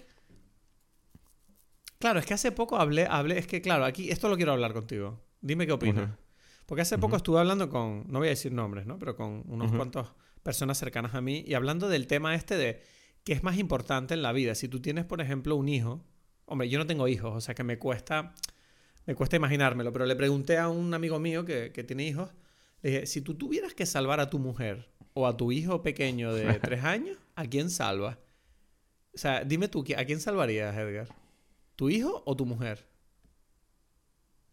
Claro, es que hace poco hablé, hablé, es que claro, aquí esto lo quiero hablar contigo. Dime qué opinas. Porque hace poco estuve hablando con, no voy a decir nombres, ¿no? Pero con unos cuantos personas cercanas a mí y hablando del tema este de qué es más importante en la vida. Si tú tienes, por ejemplo, un hijo, hombre, yo no tengo hijos, o sea que me cuesta, me cuesta imaginármelo, pero le pregunté a un amigo mío que, que tiene hijos le dije, si tú tuvieras que salvar a tu mujer o a tu hijo pequeño de <laughs> tres años, ¿a quién salvas? O sea, dime tú, ¿a quién salvarías, Edgar? ¿Tu hijo o tu mujer?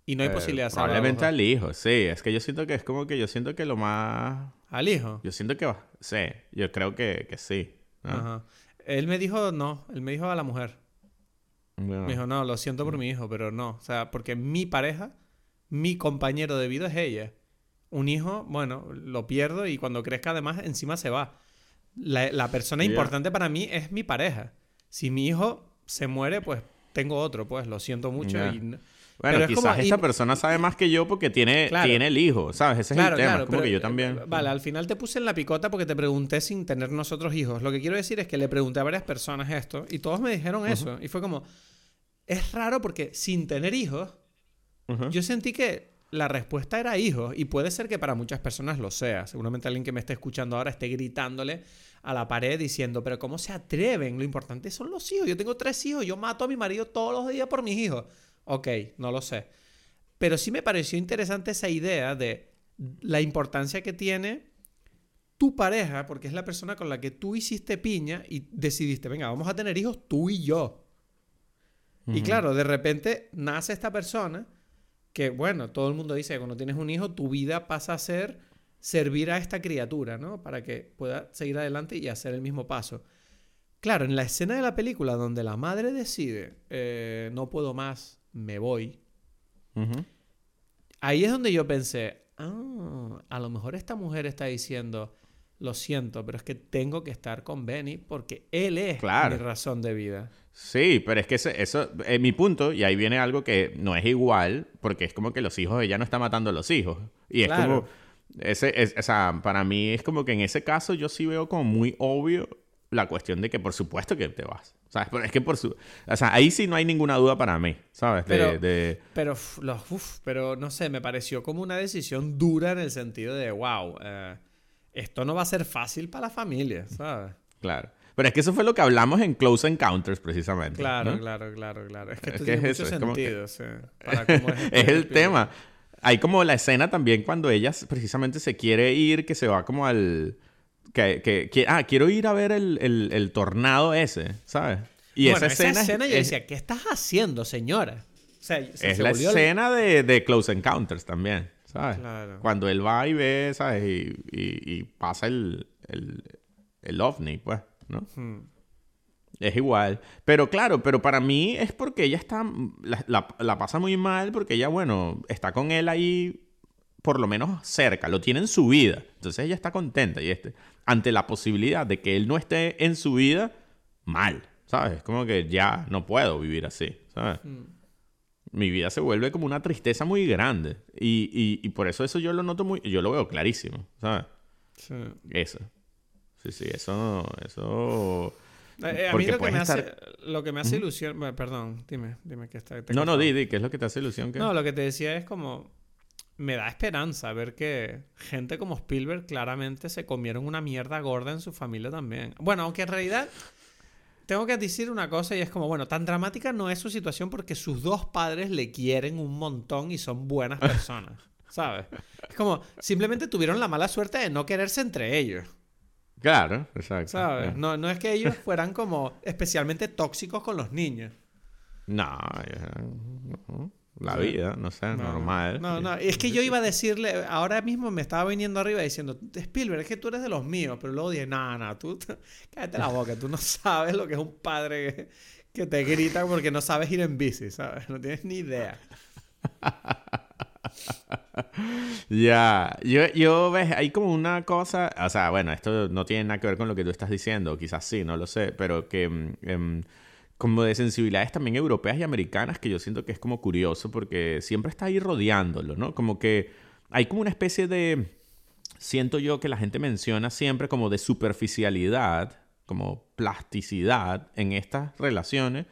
Y no hay eh, posibilidad de salvar. Probablemente al hijo, sí. Es que yo siento que es como que yo siento que lo más. ¿Al hijo? Yo siento que va. Sí, yo creo que, que sí. Ajá. Él me dijo no, él me dijo a la mujer. Me dijo, no, lo siento por mi hijo, pero no. O sea, porque mi pareja, mi compañero de vida es ella. Un hijo, bueno, lo pierdo y cuando crezca además encima se va. La, persona importante para mí es mi pareja. Si mi hijo se muere, pues tengo otro, pues lo siento mucho. Y... Bueno, quizás esta persona sabe más que yo porque tiene, tiene el hijo, ¿sabes? Ese es el tema. como que yo también. Vale, al final te puse en la picota porque te pregunté sin tener nosotros hijos. Lo que quiero decir es que le pregunté a varias personas esto y todos me dijeron eso. Y fue como. Es raro porque sin tener hijos, yo sentí que la respuesta era hijos y puede ser que para muchas personas lo sea. Seguramente alguien que me esté escuchando ahora esté gritándole a la pared diciendo, pero ¿cómo se atreven? Lo importante son los hijos. Yo tengo tres hijos, yo mato a mi marido todos los días por mis hijos. Ok, no lo sé. Pero sí me pareció interesante esa idea de la importancia que tiene tu pareja, porque es la persona con la que tú hiciste piña y decidiste, venga, vamos a tener hijos tú y yo. Y claro, de repente nace esta persona que bueno, todo el mundo dice que cuando tienes un hijo, tu vida pasa a ser servir a esta criatura, ¿no? Para que pueda seguir adelante y hacer el mismo paso. Claro, en la escena de la película donde la madre decide, eh, no puedo más, me voy, ahí es donde yo pensé, ah, a lo mejor esta mujer está diciendo, lo siento, pero es que tengo que estar con Benny porque él es mi razón de vida. Sí, pero es que eso es mi punto, y ahí viene algo que no es igual, porque es como que los hijos, ella no está matando a los hijos. Y es como, ese, es, o sea, para mí es como que en ese caso yo sí veo como muy obvio la cuestión de que por supuesto que te vas. ¿Sabes? Pero es que por su... O sea, ahí sí no hay ninguna duda para mí, ¿sabes? pero, pero, pero no sé, me pareció como una decisión dura en el sentido de, wow, eh, esto no va a ser fácil para la familia, ¿sabes? Claro. Pero es que eso fue lo que hablamos en Close Encounters, precisamente. Claro, claro, claro, claro. Es que esto tiene mucho sentido, es, es el tema. Hay como la escena también cuando ella precisamente se quiere ir, que se va como al... Que, que, ah, quiero ir a ver el, el, tornado ese, ¿sabes? Y esa escena... Esa escena yo decía, ¿qué estás haciendo, señora? O sea, es la escena de, de, Close Encounters también, ¿sabes? Claro. Cuando él va y ve, ¿sabes? Y, y, y pasa el, el, el ovni, pues. ¿no? Hmm. Es igual. Pero claro, pero para mí es porque ella está. La, pasa muy mal porque ella, bueno, está con él ahí por lo menos cerca, lo tiene en su vida. Entonces ella está contenta y este, ante la posibilidad de que él no esté en su vida, mal, ¿sabes? Como que ya no puedo vivir así, ¿sabes? Mm. Mi vida se vuelve como una tristeza muy grande. Y, y, y por eso eso yo lo noto muy, yo lo veo clarísimo, ¿sabes? Sí. Eso. Sí, sí, eso, eso... Eh, a mí lo que, me estar- hace, lo que me hace ilusión... bueno, perdón, dime, dime que está... te No, no, di, di, ¿qué es lo que te hace ilusión? que No, lo que te decía es como... Me da esperanza ver que gente como Spielberg claramente se comieron una mierda gorda en su familia también. Bueno, aunque en realidad tengo que decir una cosa y es como, bueno, tan dramática no es su situación porque sus dos padres le quieren un montón y son buenas personas, <laughs> ¿sabes? Es como, simplemente tuvieron la mala suerte de no quererse entre ellos, Claro, exacto. ¿sabes? Eh. No, no es que ellos fueran como especialmente tóxicos con los niños. No, ya, no, la Sí. vida, no sé, No, normal. No, no, es que yo iba a decirle, ahora mismo me estaba viniendo arriba diciendo, Spielberg, es que tú eres de los míos, pero luego dije, no, no, tú, cállate la boca, tú no <laughs> sabes lo que es un padre que, que te grita porque no sabes ir en bici, ¿sabes? No tienes ni idea. <laughs> Ya, yo, yo, ves, hay como una cosa, o sea, bueno, esto no tiene nada que ver con lo que tú estás diciendo, quizás sí, no lo sé, pero que mm, em, como de sensibilidades también europeas y americanas que yo siento que es como curioso porque siempre está ahí rodeándolo, ¿no? Como que hay como una especie de, siento yo que la gente menciona siempre como de superficialidad, como plasticidad en estas relaciones,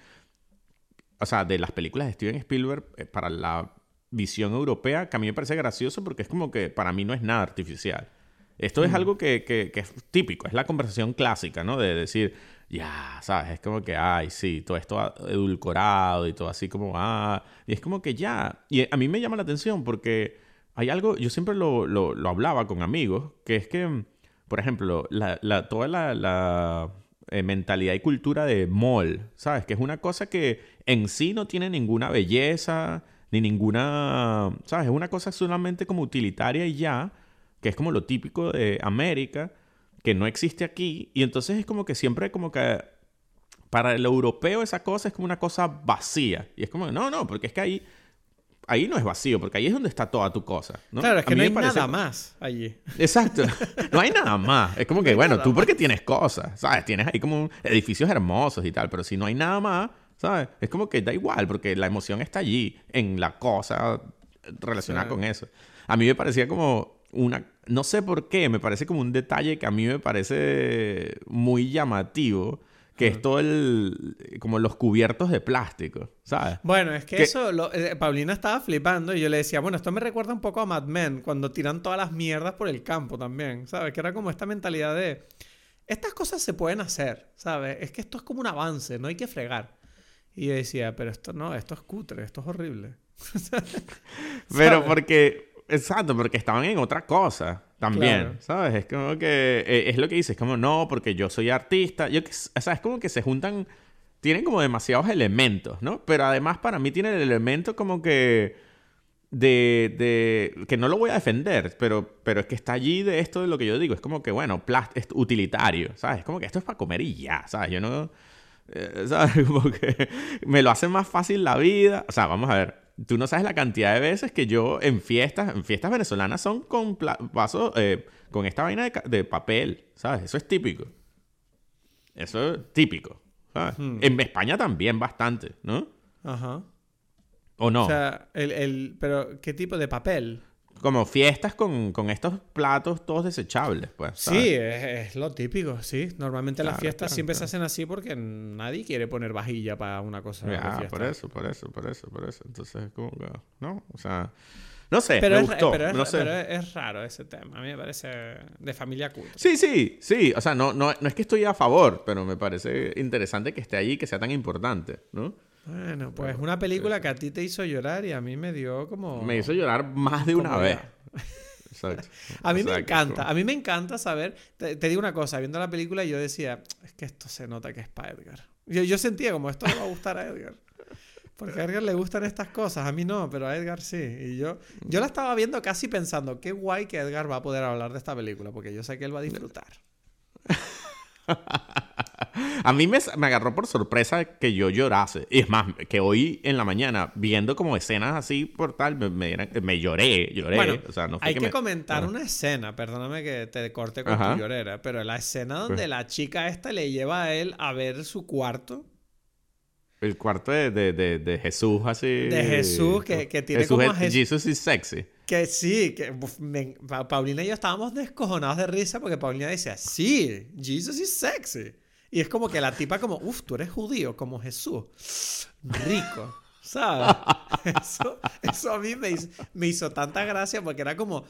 o sea, de las películas de Steven Spielberg eh, para la visión europea, que a mí me parece gracioso porque es como que para mí no es nada artificial. Esto es algo que, que- que es típico, es la conversación clásica, ¿no? De decir, ya, ¿sabes? Es como que, ay, sí, todo esto edulcorado y todo así como, ah, y es como que ya, y a mí me llama la atención porque hay algo, yo siempre lo, lo- lo hablaba con amigos, que es que, por ejemplo, la, la- toda la, la, eh, mentalidad y cultura de mall, ¿sabes? Que es una cosa que en sí no tiene ninguna belleza, ni ninguna, ¿sabes? Es una cosa solamente como utilitaria y ya, que es como lo típico de América, que no existe aquí, y entonces es como que siempre como que para el europeo esa cosa es como una cosa vacía, y es como, no, no, porque es que ahí, ahí no es vacío, porque ahí es donde está toda tu cosa, ¿no? Claro, es que no hay parece- nada más allí. Exacto. No hay nada más. Es como que, bueno, tú más. porque tienes cosas, ¿sabes? Tienes ahí como edificios hermosos y tal, pero si no hay nada más, ¿sabes? Es como que da igual, porque la emoción está allí, en la cosa relacionada Sí. con eso. A mí me parecía como una... No sé por qué, me parece como un detalle que a mí me parece muy llamativo, que es todo el... como los cubiertos de plástico, ¿sabes? Bueno, es que ¿Qué? eso, lo- eh, Paulina estaba flipando y yo le decía, bueno, esto me recuerda un poco a Mad Men, cuando tiran todas las mierdas por el campo también, ¿sabes? Que era como esta mentalidad de, estas cosas se pueden hacer, ¿sabes? Es que esto es como un avance, no hay que fregar. Y yo decía, pero esto no, esto es cutre, esto es horrible. <laughs> Pero porque, exacto, porque estaban en otra cosa también, Claro. ¿sabes? Es como que, eh, es lo que dices, como no, porque yo soy artista, yo, o sea, es como que se juntan, tienen como demasiados elementos, ¿no? Pero además para mí tiene el elemento como que de, de que no lo voy a defender, pero, pero es que está allí de esto de lo que yo digo, es como que, bueno, plast es utilitario, ¿sabes? Es como que esto es para comer y ya, ¿sabes? Yo no... eh, <laughs> ¿Sabes? Como que me lo hace más fácil la vida. O sea, vamos a ver. Tú no sabes la cantidad de veces que yo en fiestas, en fiestas venezolanas son con vasos, eh, con esta vaina de, de papel, ¿sabes? Eso es típico. Eso es típico, ¿sabes? Hmm. En España también bastante, ¿no? Ajá. ¿O no? O sea, el, el, pero ¿qué tipo de papel? Como fiestas con, con estos platos todos desechables, pues. ¿sabes? Sí, es, es lo típico, sí. Normalmente las fiestas claro, siempre se hacen así porque nadie quiere poner vajilla para una cosa Ya, fiesta. por eso, por eso, por eso, por eso. Entonces, como que, ¿no? O sea, no sé, Pero, me es, gustó, pero, es, no sé. pero es- es raro ese tema. A mí me parece de familia culta. Sí, sí, sí. O sea, no, no, no es que estoy a favor, pero me parece interesante que esté allí, que sea tan importante, ¿no? Bueno, pues una película que a ti te hizo llorar y a mí me dio como... Me hizo llorar más de una vez. <laughs> Exacto. A mí me encanta, a mí me encanta saber, te, te digo una cosa, viendo la película yo decía, es que esto se nota que es para Edgar. Yo, yo sentía como esto le va a gustar a Edgar. Porque a Edgar le gustan estas cosas, a mí no, pero a Edgar sí. Y yo, yo la estaba viendo casi pensando, qué guay que Edgar va a poder hablar de esta película, porque yo sé que él va a disfrutar. <laughs> A mí me, me agarró por sorpresa que yo llorase. Y es más, que hoy en la mañana, viendo como escenas así por tal, me, me, me lloré, lloré. Bueno, o sea, no fue hay que, me- comentar una escena, perdóname que te corte con Ajá. tu llorera, pero la escena donde la chica esta le lleva a él a ver su cuarto El cuarto de, de, de, de Jesús así. De Jesús, que- que tiene Jesús como es- a Jes- Jesus is sexy. Que sí, que me- Paulina y yo estábamos descojonados de risa porque Paulina decía, sí, Jesus is sexy. Y es como que la tipa como, uff, tú eres judío, como Jesús. Rico, ¿sabes? <laughs> Eso, eso a mí me hizo, me hizo tanta gracia porque era como,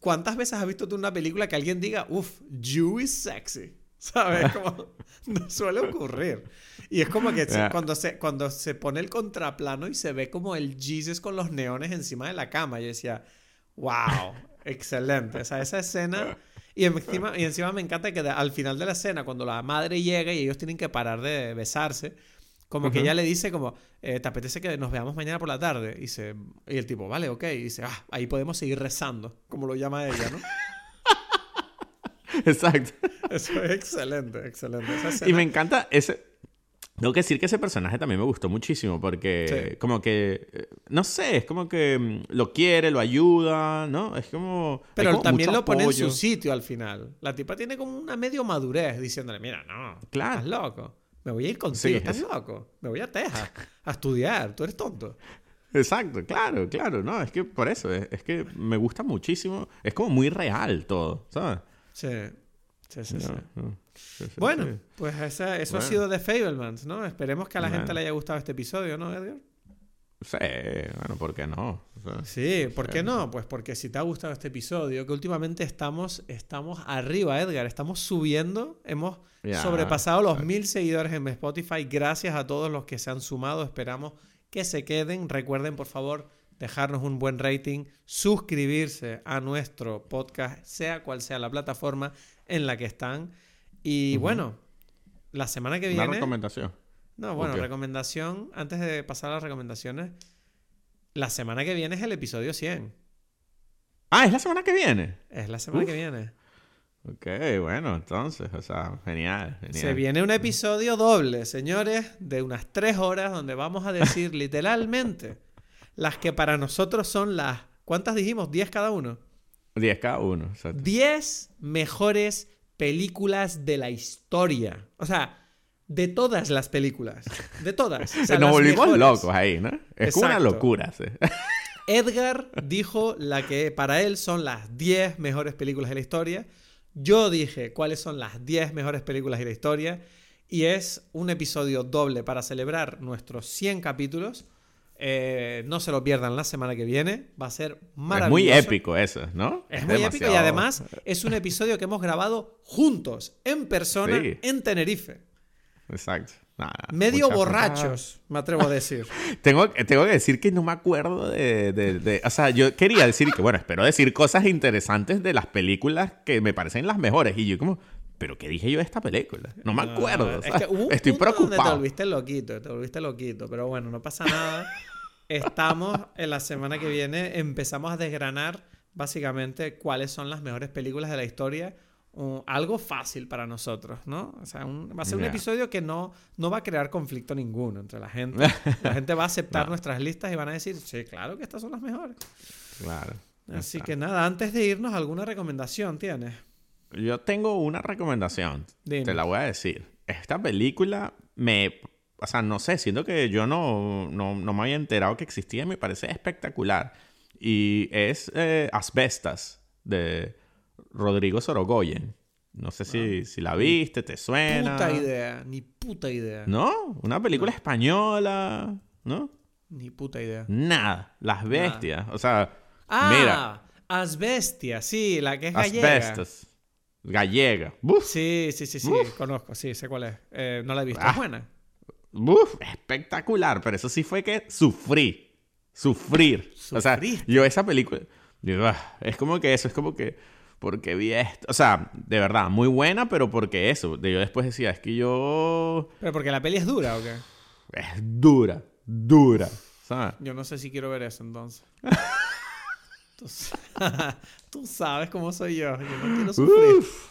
¿cuántas veces has visto tú una película que alguien diga, uff, Jew is sexy? ¿Sabes? <laughs> Como, no suele ocurrir. Y es como que se- cuando, se, cuando se pone el contraplano y se ve como el Jesus con los neones encima de la cama, yo decía, wow, excelente. O sea, esa escena... Y encima, y encima me encanta que al final de la escena, cuando la madre llega y ellos tienen que parar de besarse, como que Ujú. ella le dice como, eh, ¿te apetece que nos veamos mañana por la tarde? Y, dice, y el tipo, vale, ok. Y dice, ah, ahí podemos seguir rezando, como lo llama ella, ¿no? <laughs> Exacto. Eso es excelente, excelente. Esa Y me encanta ese. Tengo que decir que ese personaje también me gustó muchísimo porque, Sí. como que, eh, no sé, es como que mm, lo quiere, lo ayuda, ¿no? Es como. Pero como también lo pone en su sitio al final. La tipa tiene como una medio madurez diciéndole, mira, no, Claro. estás loco. Me voy a ir contigo, Sí, estás es- loco. Me voy a Texas a estudiar, tú eres tonto. Exacto, claro, claro, no, es que por eso, es, es que me gusta muchísimo, es como muy real todo, ¿sabes? Sí, sí, sí. sí. No, no, sí, sí, Bueno, pues esa- eso ha sido de Fablemans, ¿no? Esperemos que a la gente le haya gustado este episodio, ¿no, Edgar? Sí, bueno, ¿por qué no? O sea, Sí, ¿por qué no? Pues porque si te ha gustado este episodio, que últimamente estamos, estamos arriba, Edgar, estamos subiendo, hemos sobrepasado los mil seguidores en Spotify. Gracias a todos los que se han sumado, esperamos que se queden. Recuerden, por favor, dejarnos un buen rating, suscribirse a nuestro podcast, sea cual sea la plataforma en la que están. Y bueno, la semana que Una viene... recomendación. No, bueno, recomendación, antes de pasar a las recomendaciones, la semana que viene es el episodio 100. Ah, es la semana que viene. Es la semana Uf. que viene. Ok, bueno, entonces, o sea, genial, genial. Se viene un episodio doble, señores, de unas tres horas donde vamos a decir <laughs> literalmente las que para nosotros son las... ¿Cuántas dijimos? ¿10 cada uno? 10 cada uno, exacto. 10 mejores películas de la historia. O sea, de todas las películas. De todas. O <laughs> sea, Nos volvimos mejores. locos ahí, ¿no? Es una locura, sí. <laughs> Edgar dijo la que para él son las 10 mejores películas de la historia. Yo dije cuáles son las 10 mejores películas de la historia. Y es un episodio doble para celebrar nuestros 100 capítulos. Eh, no se lo pierdan la semana que viene. Va a ser maravilloso. Es muy épico eso, ¿no? Es muy épico y además es un episodio que hemos grabado juntos, en persona, Sí. en Tenerife. Exacto. Medio borrachos, me atrevo a decir. <laughs> Tengo, tengo que decir que no me acuerdo de, de- de- O sea, yo quería decir que, bueno, espero decir cosas interesantes de las películas que me parecen las mejores. Y yo como, ¿pero qué dije yo de esta película? No me acuerdo. No, es que <laughs> hubo un estoy punto donde te preocupado. volviste loquito, te volviste loquito, pero bueno, no pasa nada. Estamos en la semana que viene, empezamos a desgranar básicamente cuáles son las mejores películas de la historia. Uh, algo fácil para nosotros, ¿no? O sea, un- va a ser un Ya. episodio que no, no va a crear conflicto ninguno entre la gente. <laughs> La gente va a aceptar No. nuestras listas y van a decir, sí, claro que estas son las mejores. Claro. Así Exacto. que nada, antes de irnos, ¿alguna recomendación tienes? Yo tengo una recomendación. Dime. Te la voy a decir. Esta película me... O sea, no sé, siento que yo no, no, no me había enterado que existía y me parece espectacular. Y es eh, Asbestas, de Rodrigo Sorogoyen. No sé si, si la viste, te suena. Puta idea, ni puta idea. ¿No? Una película española, ¿no? Ni puta idea. Nada. Las bestias. O sea, Ah, mira. Asbestia, sí, la que es gallega. Asbestas. Gallega. Buf. Sí, sí, sí, sí, conozco, sí, sé cuál es. Eh, no la he visto, Ah. es buena. Uf, espectacular, pero eso sí fue que sufrí. Sufrir. O sea, Sufriste. yo esa película. ah, es como que eso, es como que. Porque vi esto. O sea, de verdad, muy buena, pero porque eso. De yo después decía, es que yo. Pero porque la peli es dura o qué? Es dura, dura. ¿Sabes? Yo no sé si quiero ver eso entonces. <laughs> tú, sa- <laughs> tú sabes cómo soy yo, yo no quiero sufrir. Uf.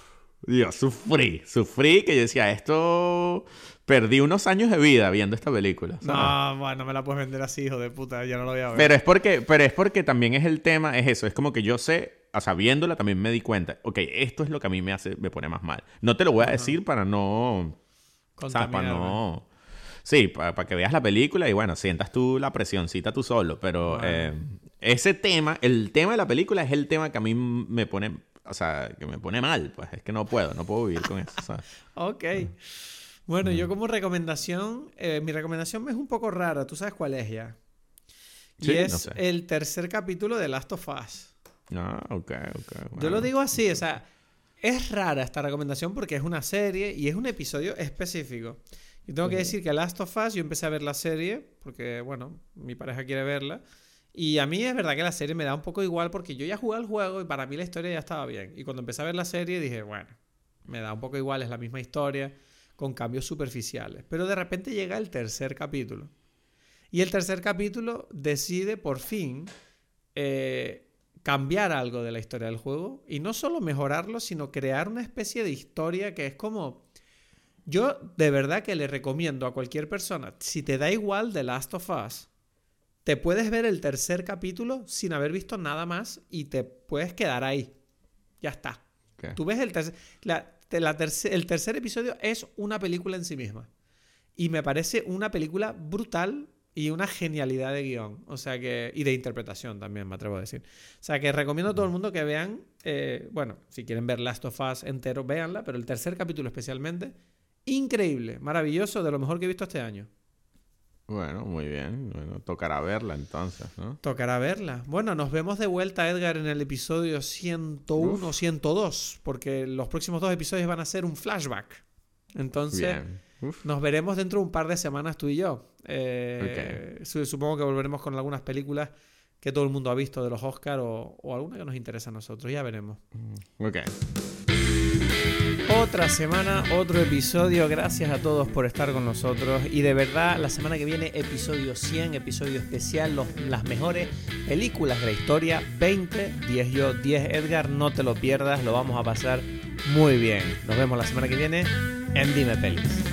Dios, sufrí, sufrí que yo decía, esto... Perdí unos años de vida viendo esta película. ¿sabes? No, bueno, no me la puedes vender así, hijo de puta. Ya no lo voy a ver. Pero es porque, pero es porque también es el tema, es eso, es como que yo sé, o sea, viéndola también me di cuenta, ok, esto es lo que a mí me hace, me pone más mal. No te lo voy a decir para no, ¿sabes? Para no, sí, para, que veas la película y bueno, sientas tú la presioncita tú solo, pero Bueno. eh, ese tema, el tema de la película es el tema que a mí me pone, o sea, que me pone mal, pues es que no puedo, no puedo vivir con eso, ¿sabes? <laughs> Ok. Bueno, yo como recomendación, eh, mi recomendación es un poco rara. ¿Tú sabes cuál es ya? Y Sí, no es sé. el tercer capítulo de Last of Us. Ah, ok, ok. Yo lo digo así, o sea, es rara esta recomendación porque es una serie y es un episodio específico. Y tengo que decir que Last of Us, yo empecé a ver la serie porque, bueno, mi pareja quiere verla. Y a mí es verdad que la serie me da un poco igual porque yo ya jugué al juego y para mí la historia ya estaba bien. Y cuando empecé a ver la serie dije, bueno, me da un poco igual, es la misma historia, con cambios superficiales. Pero de repente llega el tercer capítulo. Y el tercer capítulo decide por fin eh, cambiar algo de la historia del juego. Y no solo mejorarlo, sino crear una especie de historia que es como... Yo de verdad que le recomiendo a cualquier persona, si te da igual The Last of Us, te puedes ver el tercer capítulo sin haber visto nada más y te puedes quedar ahí. Ya está. Tú ves el tercer... la- te- la terce- el tercer episodio es una película en sí misma. Y me parece una película brutal y una genialidad de guion. O sea que. Y de interpretación también, me atrevo a decir. O sea que recomiendo a todo el mundo que vean. eh, bueno, si quieren ver Last of Us entero, véanla. Pero el tercer capítulo especialmente. Increíble, maravilloso, de lo mejor que he visto este año. Bueno, muy bien. Bueno, tocará verla entonces, ¿no? Tocará verla. Bueno, nos vemos de vuelta, Edgar, en el episodio 101 o 102. Porque los próximos dos episodios van a ser un flashback. Entonces. Uf. Nos veremos dentro de un par de semanas tú y yo. Eh, su- Supongo que volveremos con algunas películas que todo el mundo ha visto de los Oscars o, o alguna que nos interesa a nosotros. Ya veremos. Ok. Otra semana, otro episodio. Gracias a todos por estar con nosotros. Y de verdad, la semana que viene, episodio 100, episodio especial, los- las mejores películas de la historia. 20, 10 yo, 10 Edgar. No te lo pierdas, lo vamos a pasar muy bien. Nos vemos la semana que viene en Dime Pelis.